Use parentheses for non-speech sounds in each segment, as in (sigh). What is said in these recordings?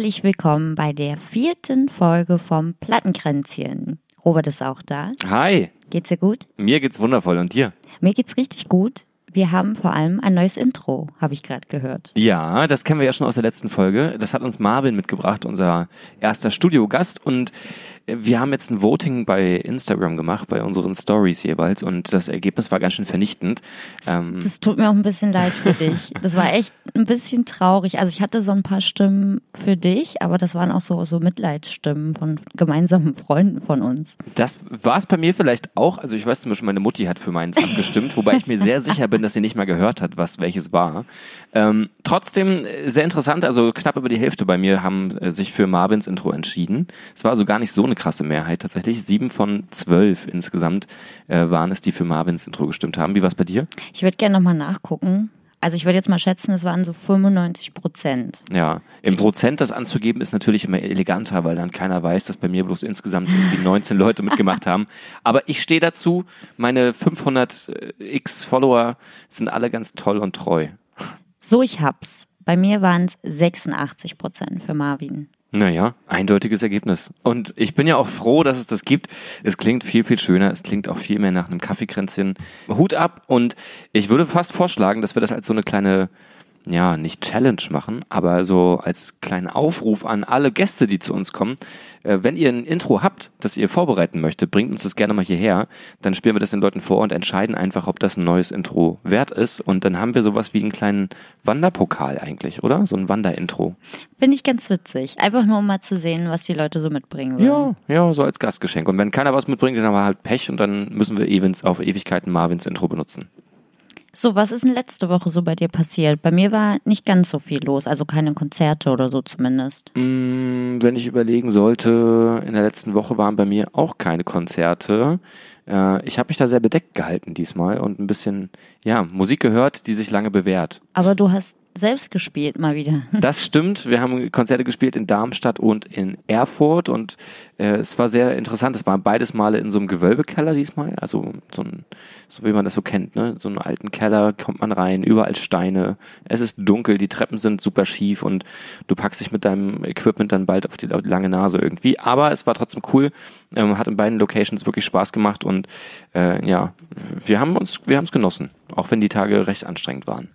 Herzlich willkommen bei der vierten Folge vom Plattenkränzchen. Robert ist auch da. Hi. Geht's dir gut? Mir geht's wundervoll und dir? Mir geht's richtig gut. Wir haben vor allem ein neues Intro, habe ich gerade gehört. Ja, das kennen wir ja schon aus der letzten Folge. Das hat uns Marvin mitgebracht, unser erster Studiogast. Und wir haben jetzt ein Voting bei Instagram gemacht, bei unseren Stories jeweils. Und das Ergebnis war ganz schön vernichtend. Ähm das tut mir auch ein bisschen leid für dich. (laughs) Das war echt ein bisschen traurig. Also ich hatte so ein paar Stimmen für dich, aber das waren auch so, so Mitleidsstimmen von gemeinsamen Freunden von uns. Das war es bei mir vielleicht auch. Also ich weiß zum Beispiel, meine Mutti hat für meins abgestimmt, wobei ich mir sehr (laughs) sicher bin, dass sie nicht mal gehört hat, was welches war. Ähm, trotzdem äh, sehr interessant, also knapp über die Hälfte bei mir haben äh, sich für Marvins Intro entschieden. Es war also gar nicht so eine krasse Mehrheit tatsächlich. Sieben von zwölf insgesamt äh, waren es, die für Marvins Intro gestimmt haben. Wie war es bei dir? Ich würde gerne nochmal nachgucken. Also ich würde jetzt mal schätzen, es waren so 95 Prozent. Ja, im Prozent das anzugeben ist natürlich immer eleganter, weil dann keiner weiß, dass bei mir bloß insgesamt irgendwie 19 Leute mitgemacht haben. (laughs) Aber ich stehe dazu, meine 500 x Follower sind alle ganz toll und treu. So, ich hab's. Bei mir waren es 86 Prozent für Marvin. Naja, eindeutiges Ergebnis. Und ich bin ja auch froh, dass es das gibt. Es klingt viel, viel schöner. Es klingt auch viel mehr nach einem Kaffeekränzchen. Hut ab. Und ich würde fast vorschlagen, dass wir das als so eine kleine ja, nicht Challenge machen, aber so als kleinen Aufruf an alle Gäste, die zu uns kommen. Äh, wenn ihr ein Intro habt, das ihr vorbereiten möchtet, bringt uns das gerne mal hierher. Dann spielen wir das den Leuten vor und entscheiden einfach, ob das ein neues Intro wert ist. Und dann haben wir sowas wie einen kleinen Wanderpokal eigentlich, oder? So ein Wanderintro. Finde ich ganz witzig. Einfach nur, um mal zu sehen, was die Leute so mitbringen würden. Ja, ja, so als Gastgeschenk. Und wenn keiner was mitbringt, dann haben wir halt Pech und dann müssen wir Evans auf Ewigkeiten Marvins Intro benutzen. So, was ist denn letzte Woche so bei dir passiert? Bei mir war nicht ganz so viel los, also keine Konzerte oder so zumindest. Mm, wenn ich überlegen sollte, in der letzten Woche waren bei mir auch keine Konzerte. Äh, ich habe mich da sehr bedeckt gehalten diesmal und ein bisschen, ja, Musik gehört, die sich lange bewährt. Aber du hast selbst gespielt mal wieder. (laughs) Das stimmt. Wir haben Konzerte gespielt in Darmstadt und in Erfurt und äh, es war sehr interessant. Es waren beides Male in so einem Gewölbekeller diesmal, also so, ein, so wie man das so kennt, ne? So einen alten Keller kommt man rein, überall Steine. Es ist dunkel, die Treppen sind super schief und du packst dich mit deinem Equipment dann bald auf die, lange Nase irgendwie. Aber es war trotzdem cool. Ähm, hat in beiden Locations wirklich Spaß gemacht und äh, ja, wir haben uns, wir haben es genossen, auch wenn die Tage recht anstrengend waren.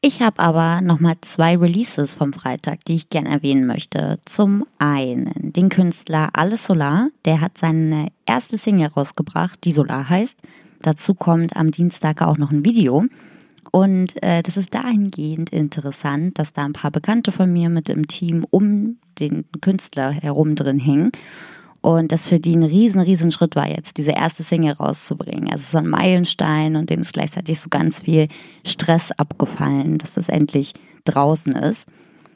Ich habe aber nochmal zwei Releases vom Freitag, die ich gerne erwähnen möchte. Zum einen den Künstler Alles Solar, der hat seine erste Single rausgebracht, die Solar heißt. Dazu kommt am Dienstag auch noch ein Video. Und äh, das ist dahingehend interessant, dass da ein paar Bekannte von mir mit im Team um den Künstler herum drin hängen. Und das für die ein riesen, riesen Schritt war jetzt, diese erste Single rauszubringen. Also es ist ein Meilenstein und denen ist gleichzeitig so ganz viel Stress abgefallen, dass es endlich draußen ist.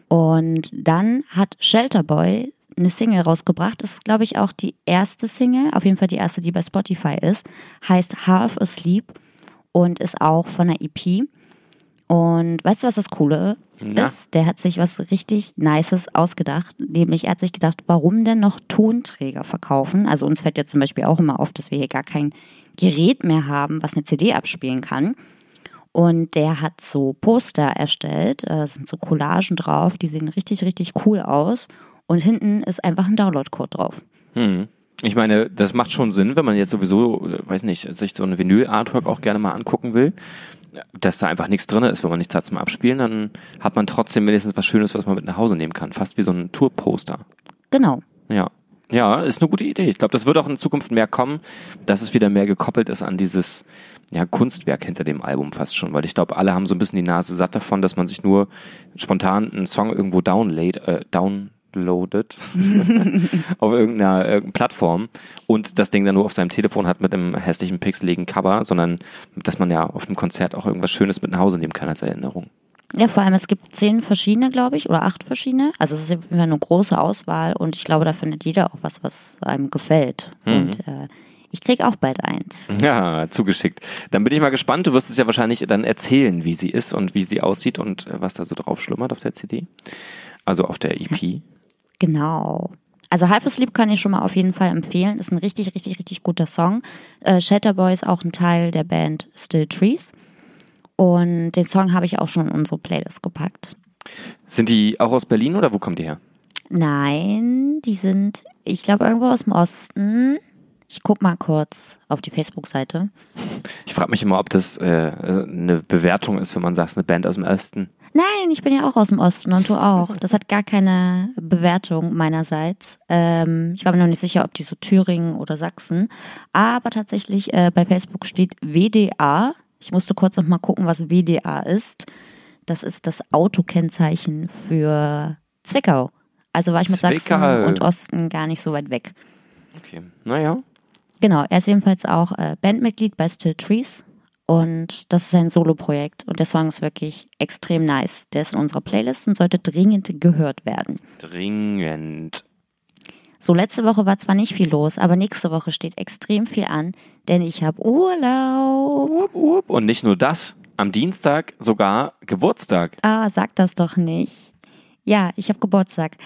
Und dann hat Shelterboy eine Single rausgebracht. Das ist, glaube ich, auch die erste Single, auf jeden Fall die erste, die bei Spotify ist. Heißt Half Asleep und ist auch von der EP. Und weißt du, was das Coole Na? ist? Der hat sich was richtig Nices ausgedacht. Nämlich, er hat sich gedacht, warum denn noch Tonträger verkaufen? Also uns fällt ja zum Beispiel auch immer auf, dass wir hier gar kein Gerät mehr haben, was eine CD abspielen kann. Und der hat so Poster erstellt, da sind so Collagen drauf, die sehen richtig, richtig cool aus. Und hinten ist einfach ein Download-Code drauf. Hm. Ich meine, das macht schon Sinn, wenn man jetzt sowieso, weiß nicht, sich so ein Vinyl-Artwork auch gerne mal angucken will dass da einfach nichts drin ist, wenn man nichts hat zum Abspielen, dann hat man trotzdem wenigstens was Schönes, was man mit nach Hause nehmen kann. Fast wie so ein Tourposter. Genau. Ja. Ja, ist eine gute Idee. Ich glaube, das wird auch in Zukunft mehr kommen, dass es wieder mehr gekoppelt ist an dieses ja, Kunstwerk hinter dem Album fast schon, weil ich glaube, alle haben so ein bisschen die Nase satt davon, dass man sich nur spontan einen Song irgendwo download, äh, down, loadet (laughs) auf irgendeiner, irgendeiner Plattform und das Ding dann nur auf seinem Telefon hat mit einem hässlichen pixeligen Cover, sondern dass man ja auf einem Konzert auch irgendwas Schönes mit nach Hause nehmen kann als Erinnerung. Ja, vor allem es gibt zehn verschiedene, glaube ich, oder acht verschiedene. Also es ist eine große Auswahl und ich glaube, da findet jeder auch was, was einem gefällt. Mhm. Und äh, ich krieg auch bald eins. Ja, zugeschickt. Dann bin ich mal gespannt. Du wirst es ja wahrscheinlich dann erzählen, wie sie ist und wie sie aussieht und äh, was da so drauf schlummert auf der CD. Also auf der EP. Genau. Also Half Asleep kann ich schon mal auf jeden Fall empfehlen. Ist ein richtig, richtig, richtig guter Song. Äh, Shatterboy ist auch ein Teil der Band Still Trees. Und den Song habe ich auch schon in unsere Playlist gepackt. Sind die auch aus Berlin oder wo kommt die her? Nein, die sind, ich glaube, irgendwo aus dem Osten. Ich guck mal kurz auf die Facebook-Seite. Ich frage mich immer, ob das äh, eine Bewertung ist, wenn man sagt, eine Band aus dem Osten. Nein, ich bin ja auch aus dem Osten und du auch. Das hat gar keine Bewertung meinerseits. Ähm, ich war mir noch nicht sicher, ob die so Thüringen oder Sachsen. Aber tatsächlich äh, bei Facebook steht WDA. Ich musste kurz noch mal gucken, was WDA ist. Das ist das Autokennzeichen für Zwickau. Also war ich mit Sachsen Zwickau. und Osten gar nicht so weit weg. Okay, naja. Genau, er ist ebenfalls auch äh, Bandmitglied bei Still Trees und das ist sein Solo-Projekt und der Song ist wirklich extrem nice. Der ist in unserer Playlist und sollte dringend gehört werden. Dringend. So, letzte Woche war zwar nicht viel los, aber nächste Woche steht extrem viel an, denn ich habe Urlaub. Und nicht nur das, am Dienstag sogar Geburtstag. Ah, sag das doch nicht. Ja, ich habe Geburtstag.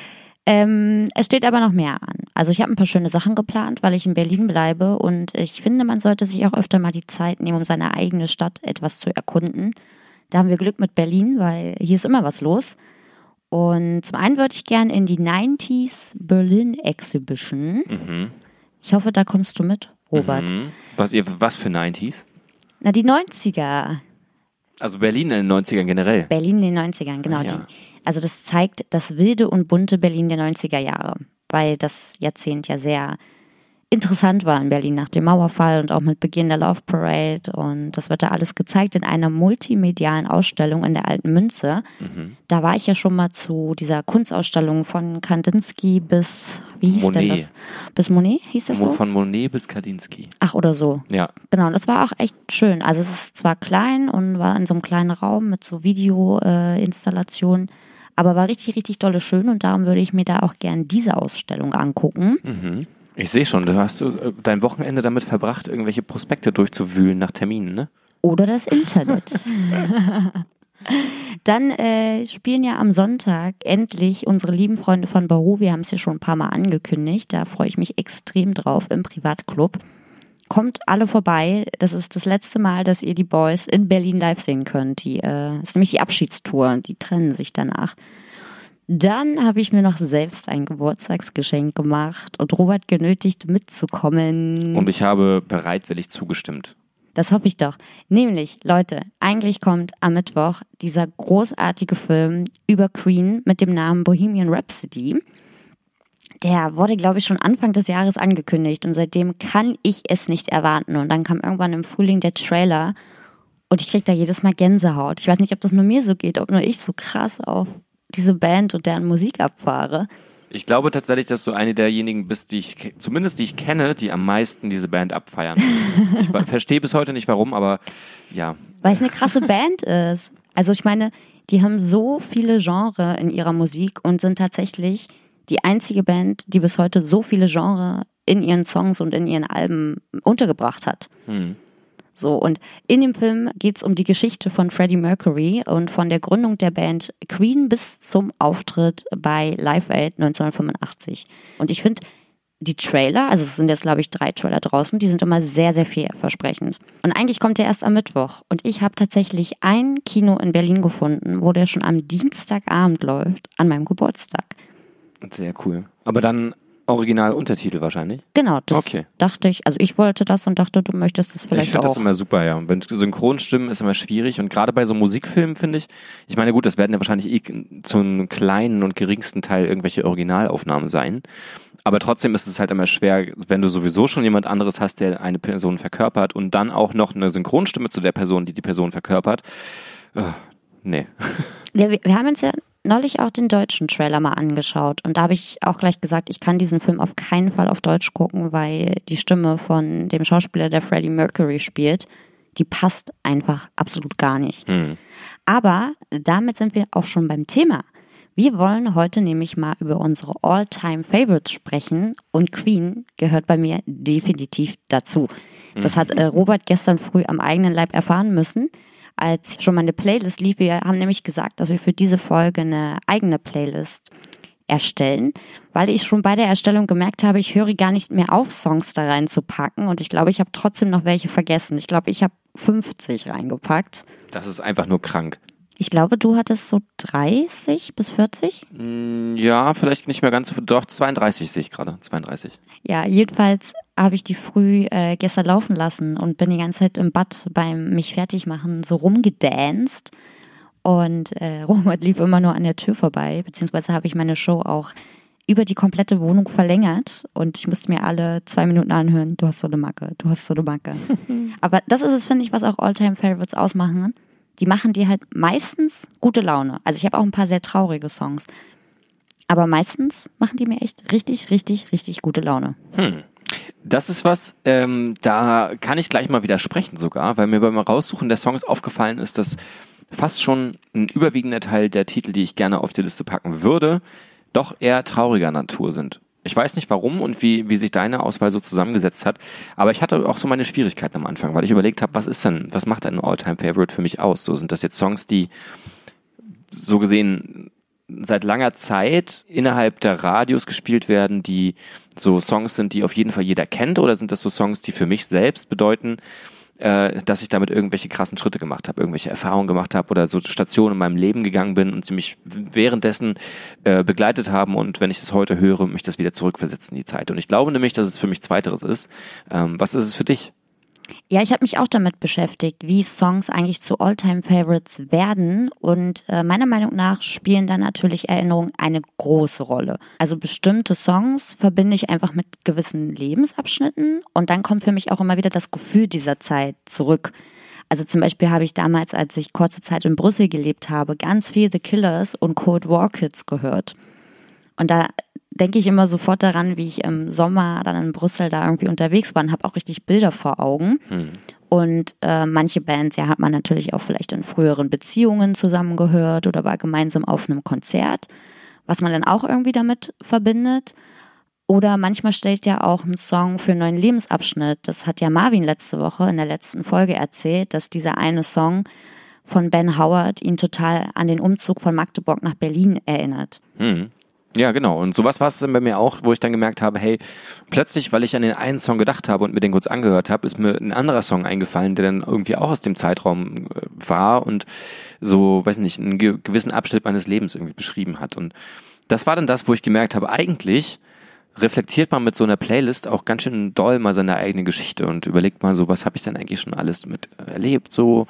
Ähm, es steht aber noch mehr an. Also ich habe ein paar schöne Sachen geplant, weil ich in Berlin bleibe und ich finde, man sollte sich auch öfter mal die Zeit nehmen, um seine eigene Stadt etwas zu erkunden. Da haben wir Glück mit Berlin, weil hier ist immer was los. Und zum einen würde ich gern in die 90s Berlin Exhibition. Mhm. Ich hoffe, da kommst du mit, Robert. Mhm. Was, ihr, was für 90s? Na, die 90er. Also Berlin in den 90ern generell. Berlin in den 90ern, genau. Ah, ja. Die, also das zeigt das wilde und bunte Berlin der 90er Jahre, weil das Jahrzehnt ja sehr interessant war in Berlin nach dem Mauerfall und auch mit Beginn der Love Parade. Und das wird da alles gezeigt in einer multimedialen Ausstellung in der Alten Münze. Mhm. Da war ich ja schon mal zu dieser Kunstausstellung von Kandinsky bis, wie hieß denn Monet. das? Bis Monet hieß das so? Von Monet bis Kandinsky. Ach, oder so. Ja. Genau, und das war auch echt schön. Also es ist zwar klein und war in so einem kleinen Raum mit so Videoinstallationen, äh, aber war richtig, richtig dolle schön und darum würde ich mir da auch gern diese Ausstellung angucken. Mhm. Ich sehe schon, du hast äh, dein Wochenende damit verbracht, irgendwelche Prospekte durchzuwühlen nach Terminen, ne? Oder das Internet. (laughs) Dann äh, spielen ja am Sonntag endlich unsere lieben Freunde von Baru. Wir haben es ja schon ein paar Mal angekündigt. Da freue ich mich extrem drauf im Privatclub. Kommt alle vorbei. Das ist das letzte Mal, dass ihr die Boys in Berlin live sehen könnt. Die äh, ist nämlich die Abschiedstour. Die trennen sich danach. Dann habe ich mir noch selbst ein Geburtstagsgeschenk gemacht und Robert genötigt mitzukommen. Und ich habe bereitwillig zugestimmt. Das hoffe ich doch. Nämlich, Leute, eigentlich kommt am Mittwoch dieser großartige Film über Queen mit dem Namen Bohemian Rhapsody. Der wurde, glaube ich, schon Anfang des Jahres angekündigt und seitdem kann ich es nicht erwarten. Und dann kam irgendwann im Frühling der Trailer und ich kriege da jedes Mal Gänsehaut. Ich weiß nicht, ob das nur mir so geht, ob nur ich so krass auf diese Band und deren Musik abfahre. Ich glaube tatsächlich, dass du eine derjenigen bist, die ich, zumindest die ich kenne, die am meisten diese Band abfeiern. (laughs) ich verstehe bis heute nicht warum, aber ja. Weil es eine krasse Band ist. Also ich meine, die haben so viele Genre in ihrer Musik und sind tatsächlich die einzige Band, die bis heute so viele Genre in ihren Songs und in ihren Alben untergebracht hat. Hm. So, und in dem Film geht es um die Geschichte von Freddie Mercury und von der Gründung der Band Queen bis zum Auftritt bei Live Aid 1985. Und ich finde, die Trailer, also es sind jetzt, glaube ich, drei Trailer draußen, die sind immer sehr, sehr vielversprechend. Und eigentlich kommt der erst am Mittwoch. Und ich habe tatsächlich ein Kino in Berlin gefunden, wo der schon am Dienstagabend läuft, an meinem Geburtstag. Sehr cool. Aber dann original Untertitel wahrscheinlich. Genau, das Okay. dachte ich. Also ich wollte das und dachte, du möchtest es ich vielleicht finde das auch. immer super, ja. Und wenn Synchronstimmen ist immer schwierig und gerade bei so Musikfilmen finde ich, ich meine gut, das werden ja wahrscheinlich eh zu einem kleinen und geringsten Teil irgendwelche Originalaufnahmen sein. Aber trotzdem ist es halt immer schwer, wenn du sowieso schon jemand anderes hast, der eine Person verkörpert und dann auch noch eine Synchronstimme zu der Person, die die Person verkörpert. Äh, nee. (laughs) Ja, wir, wir haben uns ja neulich auch den deutschen Trailer mal angeschaut und da habe ich auch gleich gesagt, ich kann diesen Film auf keinen Fall auf Deutsch gucken, weil die Stimme von dem Schauspieler, der Freddie Mercury spielt, die passt einfach absolut gar nicht. Hm. Aber damit sind wir auch schon beim Thema. Wir wollen heute nämlich mal über unsere All-Time-Favorites sprechen und Queen gehört bei mir definitiv dazu. Das hat äh, Robert gestern früh am eigenen Leib erfahren müssen, als schon mal eine Playlist lief. Wir haben nämlich gesagt, dass wir für diese Folge eine eigene Playlist erstellen, weil ich schon bei der Erstellung gemerkt habe, ich höre gar nicht mehr auf, Songs da reinzupacken und ich glaube, ich habe trotzdem noch welche vergessen. Ich glaube, ich habe 50 reingepackt. Das ist einfach nur krank. Ich glaube, du hattest so 30 bis 40. Mm, ja, vielleicht nicht mehr ganz so, doch 32 sehe ich gerade, 32. Ja, jedenfalls habe ich die früh äh, gestern laufen lassen und bin die ganze Zeit im Bad beim mich fertig machen so rumgedanced. Und äh, (laughs) Robert lief immer nur an der Tür vorbei, beziehungsweise habe ich meine Show auch über die komplette Wohnung verlängert und ich musste mir alle zwei Minuten anhören, du hast so eine Macke, du hast so eine Macke. (laughs) Aber das ist es, finde ich, was auch Alltime Favorites ausmachen die machen dir halt meistens gute Laune. Also ich habe auch ein paar sehr traurige Songs. Aber meistens machen die mir echt richtig, richtig, richtig gute Laune. Hm. Das ist was, ähm, da kann ich gleich mal widersprechen sogar, weil mir beim Raussuchen der Songs aufgefallen ist, dass fast schon ein überwiegender Teil der Titel, die ich gerne auf die Liste packen würde, doch eher trauriger Natur sind. Ich weiß nicht warum und wie, wie sich deine Auswahl so zusammengesetzt hat, aber ich hatte auch so meine Schwierigkeiten am Anfang, weil ich überlegt habe, was ist denn, was macht ein All-Time-Favorite für mich aus? So sind das jetzt Songs, die so gesehen seit langer Zeit innerhalb der Radios gespielt werden, die so Songs sind, die auf jeden Fall jeder kennt, oder sind das so Songs, die für mich selbst bedeuten, äh, dass ich damit irgendwelche krassen Schritte gemacht habe, irgendwelche Erfahrungen gemacht habe oder so Stationen in meinem Leben gegangen bin und sie mich währenddessen äh, begleitet haben und wenn ich es heute höre, mich das wieder zurückversetzt in die Zeit. Und ich glaube nämlich, dass es für mich zweiteres ist. Ähm, was ist es für dich? Ja, ich habe mich auch damit beschäftigt, wie Songs eigentlich zu All-Time-Favorites werden. Und äh, meiner Meinung nach spielen da natürlich Erinnerungen eine große Rolle. Also bestimmte Songs verbinde ich einfach mit gewissen Lebensabschnitten und dann kommt für mich auch immer wieder das Gefühl dieser Zeit zurück. Also zum Beispiel habe ich damals, als ich kurze Zeit in Brüssel gelebt habe, ganz viel The Killers und Cold War Kids gehört. Und da denke ich immer sofort daran, wie ich im Sommer dann in Brüssel da irgendwie unterwegs war und habe auch richtig Bilder vor Augen. Hm. Und äh, manche Bands, ja, hat man natürlich auch vielleicht in früheren Beziehungen zusammengehört oder war gemeinsam auf einem Konzert, was man dann auch irgendwie damit verbindet. Oder manchmal stellt ja auch ein Song für einen neuen Lebensabschnitt. Das hat ja Marvin letzte Woche in der letzten Folge erzählt, dass dieser eine Song von Ben Howard ihn total an den Umzug von Magdeburg nach Berlin erinnert. Hm. Ja, genau. Und sowas war es dann bei mir auch, wo ich dann gemerkt habe, hey, plötzlich, weil ich an den einen Song gedacht habe und mir den kurz angehört habe, ist mir ein anderer Song eingefallen, der dann irgendwie auch aus dem Zeitraum äh, war und so, weiß nicht, einen gewissen Abschnitt meines Lebens irgendwie beschrieben hat. Und das war dann das, wo ich gemerkt habe, eigentlich reflektiert man mit so einer Playlist auch ganz schön doll mal seine eigene Geschichte und überlegt mal so, was habe ich denn eigentlich schon alles mit erlebt, so,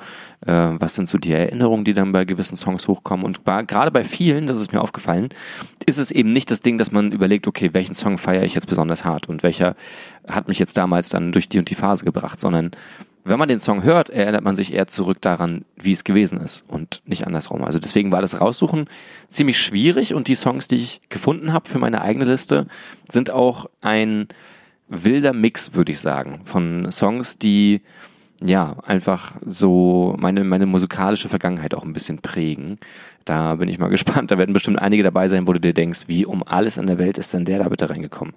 äh, was sind so die Erinnerungen, die dann bei gewissen Songs hochkommen. Und gerade bei vielen, das ist mir aufgefallen, ist es eben nicht das Ding, dass man überlegt, okay, welchen Song feiere ich jetzt besonders hart und welcher hat mich jetzt damals dann durch die und die Phase gebracht, sondern wenn man den Song hört, erinnert man sich eher zurück daran, wie es gewesen ist und nicht andersrum. Also deswegen war das Raussuchen ziemlich schwierig und die Songs, die ich gefunden habe für meine eigene Liste, sind auch ein wilder Mix, würde ich sagen, von Songs, die ja einfach so meine, meine musikalische Vergangenheit auch ein bisschen prägen. Da bin ich mal (laughs) gespannt. Da werden bestimmt einige dabei sein, wo du dir denkst, wie um alles in der Welt ist denn der da bitte reingekommen?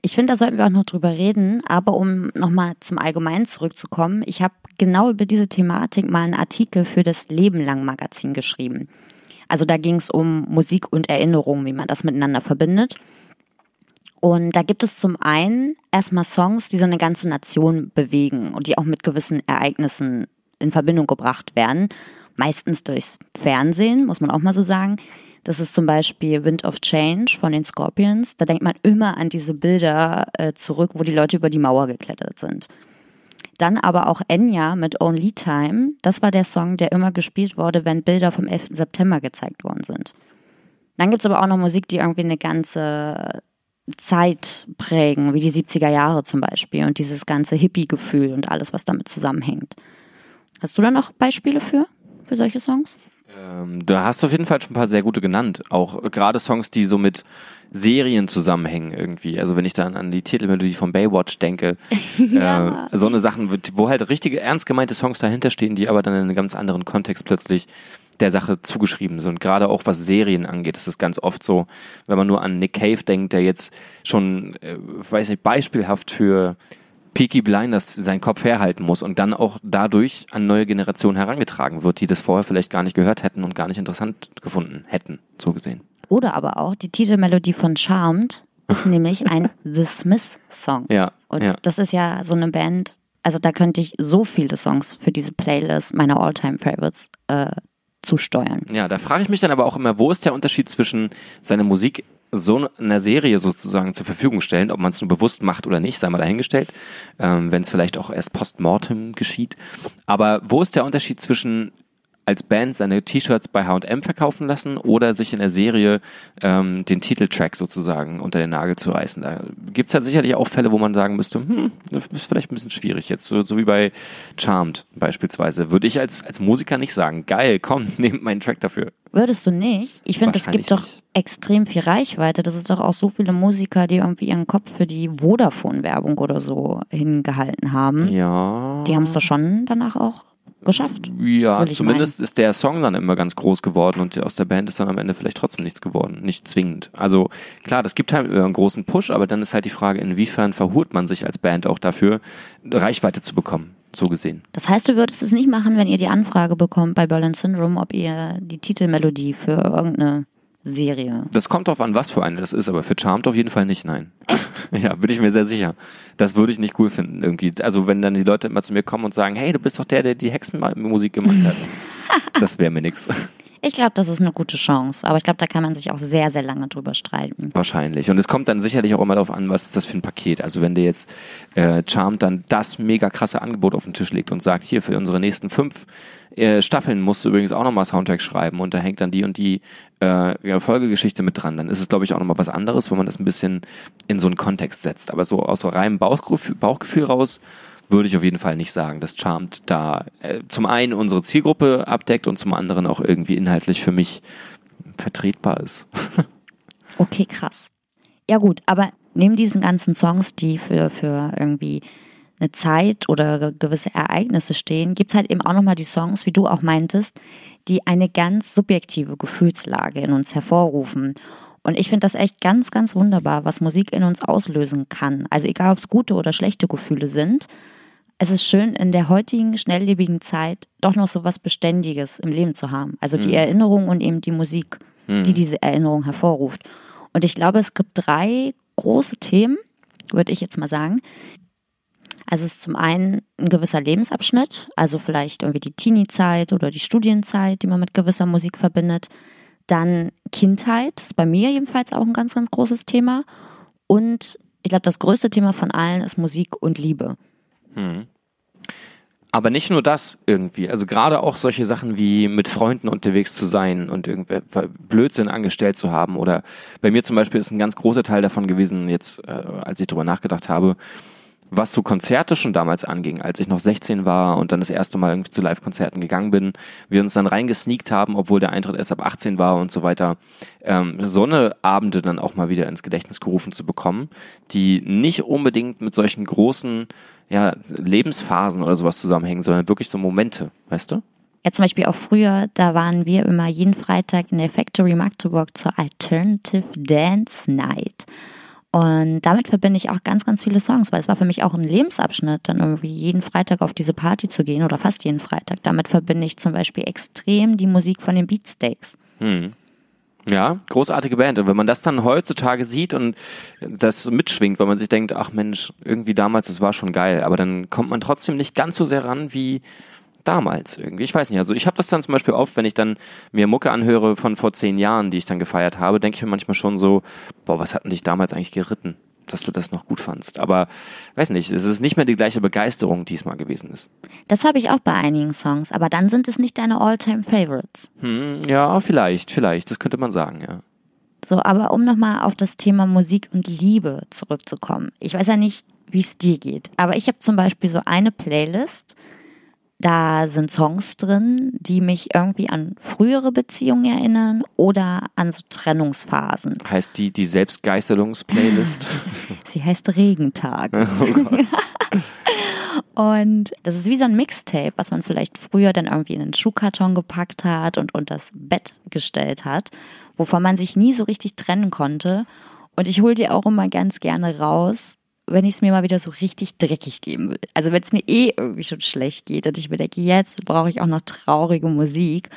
Ich finde, da sollten wir auch noch drüber reden, aber um nochmal zum Allgemeinen zurückzukommen, ich habe genau über diese Thematik mal einen Artikel für das Leben lang Magazin geschrieben. Also da ging es um Musik und Erinnerung, wie man das miteinander verbindet. Und da gibt es zum einen erstmal Songs, die so eine ganze Nation bewegen und die auch mit gewissen Ereignissen in Verbindung gebracht werden. Meistens durchs Fernsehen, muss man auch mal so sagen. Das ist zum Beispiel Wind of Change von den Scorpions. Da denkt man immer an diese Bilder äh, zurück, wo die Leute über die Mauer geklettert sind. Dann aber auch Enya mit Only Time. Das war der Song, der immer gespielt wurde, wenn Bilder vom 11. September gezeigt worden sind. Dann gibt es aber auch noch Musik, die irgendwie eine ganze Zeit prägen, wie die 70er Jahre zum Beispiel und dieses ganze Hippie-Gefühl und alles, was damit zusammenhängt. Hast du da noch Beispiele für, für solche Songs? Ähm, da hast du auf jeden Fall schon ein paar sehr gute genannt. Auch gerade Songs, die so mit Serien zusammenhängen irgendwie. Also wenn ich dann an die Titelmelodie von Baywatch denke, (laughs) ja. äh, so eine Sachen, wo halt richtige ernst gemeinte Songs dahinter stehen, die aber dann in einem ganz anderen Kontext plötzlich der Sache zugeschrieben sind. Gerade auch was Serien angeht, ist es ganz oft so, wenn man nur an Nick Cave denkt, der jetzt schon, äh, weiß nicht, beispielhaft für Peaky Blinders seinen Kopf herhalten muss und dann auch dadurch an neue Generationen herangetragen wird, die das vorher vielleicht gar nicht gehört hätten und gar nicht interessant gefunden hätten, so gesehen. Oder aber auch die Titelmelodie von Charmed ist (laughs) nämlich ein The Smith Song. Ja. Und ja. das ist ja so eine Band, also da könnte ich so viele Songs für diese Playlist meiner All-Time Favorites äh, zu steuern. Ja, da frage ich mich dann aber auch immer, wo ist der Unterschied zwischen seiner Musik so einer Serie sozusagen zur Verfügung stellen, ob man es nur bewusst macht oder nicht, sei mal dahingestellt, ähm, wenn es vielleicht auch erst postmortem geschieht. Aber wo ist der Unterschied zwischen als Band seine T-Shirts bei H&M verkaufen lassen oder sich in der Serie ähm, den Titeltrack sozusagen unter den Nagel zu reißen. Da gibt's ja sicherlich auch Fälle, wo man sagen müsste, hm, das ist vielleicht ein bisschen schwierig jetzt, so, so wie bei Charmed beispielsweise. Würde ich als, als Musiker nicht sagen, geil, komm, (laughs) nehmt meinen Track dafür. Würdest du nicht? Ich finde, es gibt doch nicht. extrem viel Reichweite. Das ist doch auch so viele Musiker, die irgendwie ihren Kopf für die Vodafone-Werbung oder so hingehalten haben. Ja. Die haben es doch schon danach auch geschafft. Ja, zumindest ist der Song dann immer ganz groß geworden und aus der Band ist dann am Ende vielleicht trotzdem nichts geworden. Nicht zwingend. Also klar, das gibt halt einen großen Push, aber dann ist halt die Frage, inwiefern verhurt man sich als Band auch dafür, Reichweite zu bekommen. So gesehen. Das heißt, du würdest es nicht machen, wenn ihr die Anfrage bekommt bei Berlin Syndrome, ob ihr die Titelmelodie für irgendeine Serie. Das kommt drauf an, was für eine das ist, aber für Charmed auf jeden Fall nicht, nein. Echt? (laughs) Ja, bin ich mir sehr sicher. Das würde ich nicht cool finden, irgendwie. Also, wenn dann die Leute immer zu mir kommen und sagen, hey, du bist doch der, der die Hexenmusik gemacht hat. (laughs) das wäre mir nix. Ich glaube, das ist eine gute Chance, aber ich glaube, da kann man sich auch sehr, sehr lange drüber streiten. Wahrscheinlich. Und es kommt dann sicherlich auch immer darauf an, was ist das für ein Paket. Also wenn dir jetzt äh, Charmed dann das mega krasse Angebot auf den Tisch legt und sagt, hier für unsere nächsten fünf äh, Staffeln musst du übrigens auch nochmal Soundtrack schreiben und da hängt dann die und die äh, ja, Folgegeschichte mit dran, dann ist es, glaube ich, auch nochmal was anderes, wenn man das ein bisschen in so einen Kontext setzt. Aber so aus so reinem Bauchgefühl, Bauchgefühl raus würde ich auf jeden Fall nicht sagen, dass Charmed da äh, zum einen unsere Zielgruppe abdeckt und zum anderen auch irgendwie inhaltlich für mich vertretbar ist. (laughs) Okay, krass. Ja gut, aber neben diesen ganzen Songs, die für, für irgendwie eine Zeit oder gewisse Ereignisse stehen, gibt es halt eben auch nochmal die Songs, wie du auch meintest, die eine ganz subjektive Gefühlslage in uns hervorrufen. Und ich finde das echt ganz, ganz wunderbar, was Musik in uns auslösen kann. Also egal, ob es gute oder schlechte Gefühle sind. Es ist schön, in der heutigen, schnelllebigen Zeit doch noch so was Beständiges im Leben zu haben. Also die Mhm. Erinnerung und eben die Musik, die diese Erinnerung hervorruft. Und ich glaube, es gibt drei große Themen, würde ich jetzt mal sagen. Also es ist zum einen ein gewisser Lebensabschnitt, also vielleicht irgendwie die Teenie-Zeit oder die Studienzeit, die man mit gewisser Musik verbindet. Dann Kindheit, ist bei mir jedenfalls auch ein ganz, ganz großes Thema. Und ich glaube, das größte Thema von allen ist Musik und Liebe. Aber nicht nur das irgendwie. Also gerade auch solche Sachen wie mit Freunden unterwegs zu sein und irgendwer Blödsinn angestellt zu haben. Oder bei mir zum Beispiel ist ein ganz großer Teil davon gewesen, jetzt, äh, als ich drüber nachgedacht habe, was so Konzerte schon damals anging, als ich noch 16 war und dann das erste Mal irgendwie zu Live-Konzerten gegangen bin, wir uns dann reingesneakt haben, obwohl der Eintritt erst ab 18 war und so weiter, ähm, so eine Abende dann auch mal wieder ins Gedächtnis gerufen zu bekommen, die nicht unbedingt mit solchen großen ja, Lebensphasen oder sowas zusammenhängen, sondern wirklich so Momente, weißt du? Ja, zum Beispiel auch früher, da waren wir immer jeden Freitag in der Factory Magdeburg zur Alternative Dance Night. Und damit verbinde ich auch ganz, ganz viele Songs, weil es war für mich auch ein Lebensabschnitt, dann irgendwie jeden Freitag auf diese Party zu gehen oder fast jeden Freitag. Damit verbinde ich zum Beispiel extrem die Musik von den Beatsteaks. Ja, großartige Band. Und wenn man das dann heutzutage sieht und das mitschwingt, weil man sich denkt, ach Mensch, irgendwie damals, das war schon geil, aber dann kommt man trotzdem nicht ganz so sehr ran wie damals irgendwie. Ich weiß nicht, also ich habe das dann zum Beispiel oft, wenn ich dann mir Mucke anhöre von vor zehn Jahren, die ich dann gefeiert habe, denke ich mir manchmal schon so, boah, was hat denn dich damals eigentlich geritten, dass du das noch gut fandst. Aber weiß nicht, es ist nicht mehr die gleiche Begeisterung diesmal gewesen ist. Das habe ich auch bei einigen Songs, aber dann sind es nicht deine All-Time-Favorites. Hm, ja, vielleicht, vielleicht, das könnte man sagen, ja. So, aber um nochmal auf das Thema Musik und Liebe zurückzukommen. Ich weiß ja nicht, wie es dir geht, aber ich habe zum Beispiel so eine Playlist, da sind Songs drin, die mich irgendwie an frühere Beziehungen erinnern oder an so Trennungsphasen. Heißt die die Selbstgeißelungs-Playlist? (laughs) Sie heißt Regentag. (laughs) oh. (laughs) Und das ist wie so ein Mixtape, was man vielleicht früher dann irgendwie in einen Schuhkarton gepackt hat und unter das Bett gestellt hat, wovon man sich nie so richtig trennen konnte. Und ich hole die auch immer ganz gerne raus, wenn ich es mir mal wieder so richtig dreckig geben will. Also wenn es mir eh irgendwie schon schlecht geht und ich mir denke, jetzt brauche ich auch noch traurige Musik.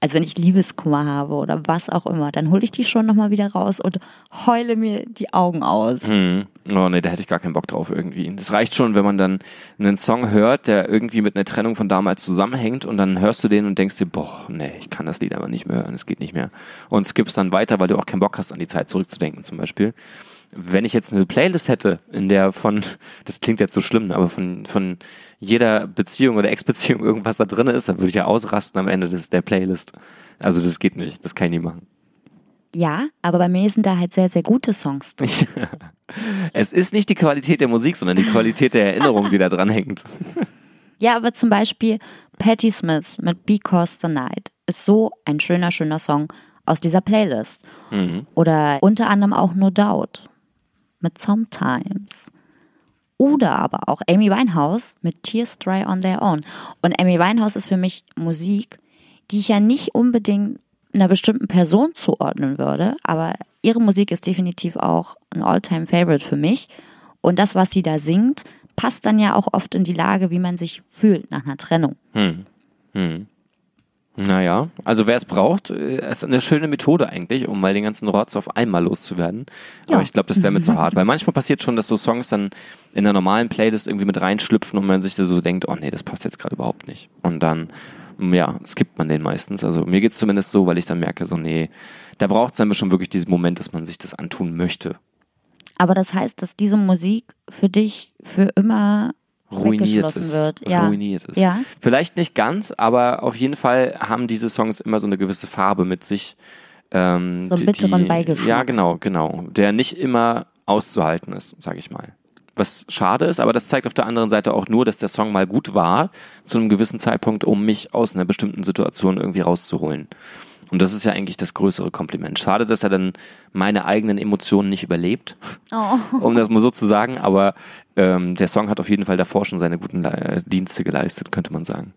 Also wenn ich Liebeskummer habe oder was auch immer, dann hole ich die schon nochmal wieder raus und heule mir die Augen aus. Hm. Oh nee, da hätte ich gar keinen Bock drauf irgendwie. Das reicht schon, wenn man dann einen Song hört, der irgendwie mit einer Trennung von damals zusammenhängt und dann hörst du den und denkst dir, boah, nee, ich kann das Lied aber nicht mehr hören, es geht nicht mehr. Und skippst dann weiter, weil du auch keinen Bock hast, an die Zeit zurückzudenken zum Beispiel. Wenn ich jetzt eine Playlist hätte, in der von, (laughs) das klingt jetzt so schlimm, aber von, von jeder Beziehung oder Ex-Beziehung irgendwas da drin ist, dann würde ich ja ausrasten am Ende des, der Playlist. Also das geht nicht, das kann ich nie machen. Ja, aber bei mir sind da halt sehr, sehr gute Songs drin. (laughs) es ist nicht die Qualität der Musik, sondern die Qualität der Erinnerung, die da dran hängt. (laughs) Ja, aber zum Beispiel Patti Smith mit Because the Night ist so ein schöner, schöner Song aus dieser Playlist. Mhm. Oder unter anderem auch No Doubt mit Sometimes. Oder aber auch Amy Winehouse mit Tears Dry on Their Own. Und Amy Winehouse ist für mich Musik, die ich ja nicht unbedingt einer bestimmten Person zuordnen würde, aber ihre Musik ist definitiv auch ein All-Time-Favorite für mich. Und das, was sie da singt, passt dann ja auch oft in die Lage, wie man sich fühlt nach einer Trennung. Hm. Hm. Naja, also wer es braucht, äh, ist eine schöne Methode eigentlich, um mal den ganzen Rotz auf einmal loszuwerden. Ja. Aber ich glaube, das wäre mir zu (laughs) hart, weil manchmal passiert schon, dass so Songs dann in der normalen Playlist irgendwie mit reinschlüpfen und man sich so denkt, oh nee, das passt jetzt gerade überhaupt nicht. Und dann, ja, skippt man den meistens. Also mir geht's zumindest so, weil ich dann merke, so nee, da braucht es dann schon wirklich diesen Moment, dass man sich das antun möchte. Aber das heißt, dass diese Musik für dich für immer ruiniert ist. Wird. Ja. Ruiniert ist. Ja. Vielleicht nicht ganz, aber auf jeden Fall haben diese Songs immer so eine gewisse Farbe mit sich. Ähm, so einen bitteren die, Beigeschmack. Ja, genau, genau. Der nicht immer auszuhalten ist, sage ich mal. Was schade ist, aber das zeigt auf der anderen Seite auch nur, dass der Song mal gut war, zu einem gewissen Zeitpunkt, um mich aus einer bestimmten Situation irgendwie rauszuholen. Und das ist ja eigentlich das größere Kompliment. Schade, dass er dann meine eigenen Emotionen nicht überlebt, oh. um das mal so zu sagen. Aber ähm, der Song hat auf jeden Fall davor schon seine guten Le Dienste geleistet, könnte man sagen.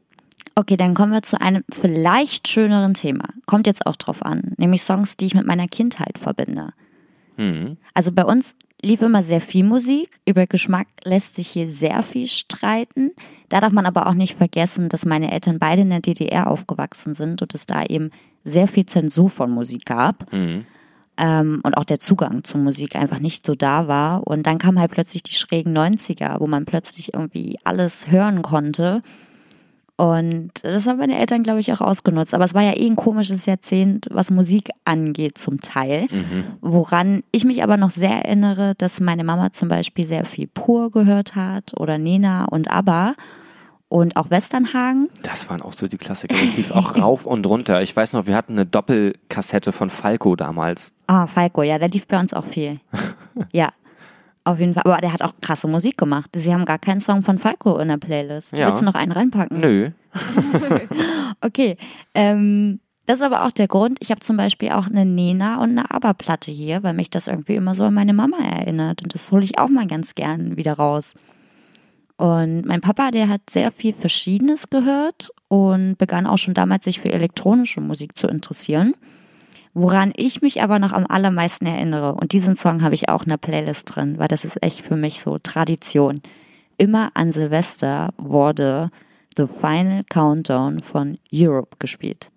Okay, dann kommen wir zu einem vielleicht schöneren Thema. Kommt jetzt auch drauf an, nämlich Songs, die ich mit meiner Kindheit verbinde. Mhm. Also bei uns lief immer sehr viel Musik. Über Geschmack lässt sich hier sehr viel streiten. Da darf man aber auch nicht vergessen, dass meine Eltern beide in der DDR aufgewachsen sind und es da eben sehr viel Zensur von Musik gab. Mhm. Ähm, und auch der Zugang zur Musik einfach nicht so da war. Und dann kamen halt plötzlich die schrägen 90er, wo man plötzlich irgendwie alles hören konnte. Und das haben meine Eltern, glaube ich, auch ausgenutzt. Aber es war ja eh ein komisches Jahrzehnt, was Musik angeht, zum Teil. Mhm. Woran ich mich aber noch sehr erinnere, dass meine Mama zum Beispiel sehr viel Pur gehört hat oder Nena und ABBA und auch Westernhagen. Das waren auch so die Klassiker. Das lief auch (laughs) rauf und runter. Ich weiß noch, wir hatten eine Doppelkassette von Falco damals. Ah, Falco, ja, der lief bei uns auch viel. (laughs) ja, auf jeden Fall. Aber der hat auch krasse Musik gemacht. Sie haben gar keinen Song von Falco in der Playlist. Ja. Willst du noch einen reinpacken? Nö. (laughs) okay. Ähm, das ist aber auch der Grund. Ich habe zum Beispiel auch eine Nena und eine ABBA-Platte hier, weil mich das irgendwie immer so an meine Mama erinnert. Und das hole ich auch mal ganz gern wieder raus. Und mein Papa, der hat sehr viel Verschiedenes gehört und begann auch schon damals sich für elektronische Musik zu interessieren. Woran ich mich aber noch am allermeisten erinnere, und diesen Song habe ich auch in der Playlist drin, weil das ist echt für mich so Tradition. Immer an Silvester wurde The Final Countdown von Europe gespielt.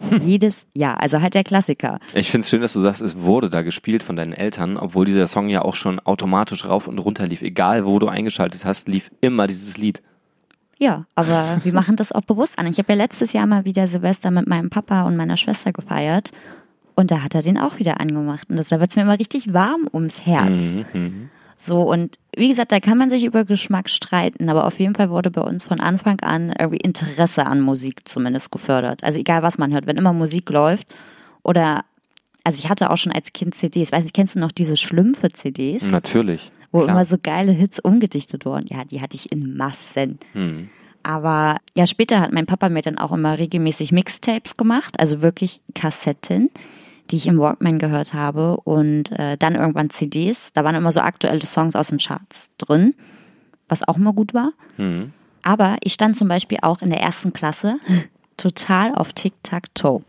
(laughs) Jedes Jahr. Also halt der Klassiker. Ich finde es schön, dass du sagst, es wurde da gespielt von deinen Eltern, obwohl dieser Song ja auch schon automatisch rauf und runter lief. Egal, wo du eingeschaltet hast, lief immer dieses Lied. Ja, aber wir machen das auch bewusst an. Ich habe ja letztes Jahr mal wieder Silvester mit meinem Papa und meiner Schwester gefeiert. Und da hat er den auch wieder angemacht. Und das, da wird es mir immer richtig warm ums Herz. Mhm. So, und wie gesagt, da kann man sich über Geschmack streiten, aber auf jeden Fall wurde bei uns von Anfang an irgendwie Interesse an Musik zumindest gefördert. Also egal, was man hört, wenn immer Musik läuft oder, also ich hatte auch schon als Kind CDs, weiß nicht, kennst du noch diese Schlümpfe-CDs? Natürlich. Wo klar. immer so geile Hits umgedichtet wurden. Ja, die hatte ich in Massen. Hm. Aber ja, später hat mein Papa mir dann auch immer regelmäßig Mixtapes gemacht, also wirklich Kassetten die ich im Walkman gehört habe und äh, dann irgendwann CDs. Da waren immer so aktuelle Songs aus den Charts drin, was auch immer gut war. Mhm. Aber ich stand zum Beispiel auch in der ersten Klasse total auf Tic-Tac-Toe.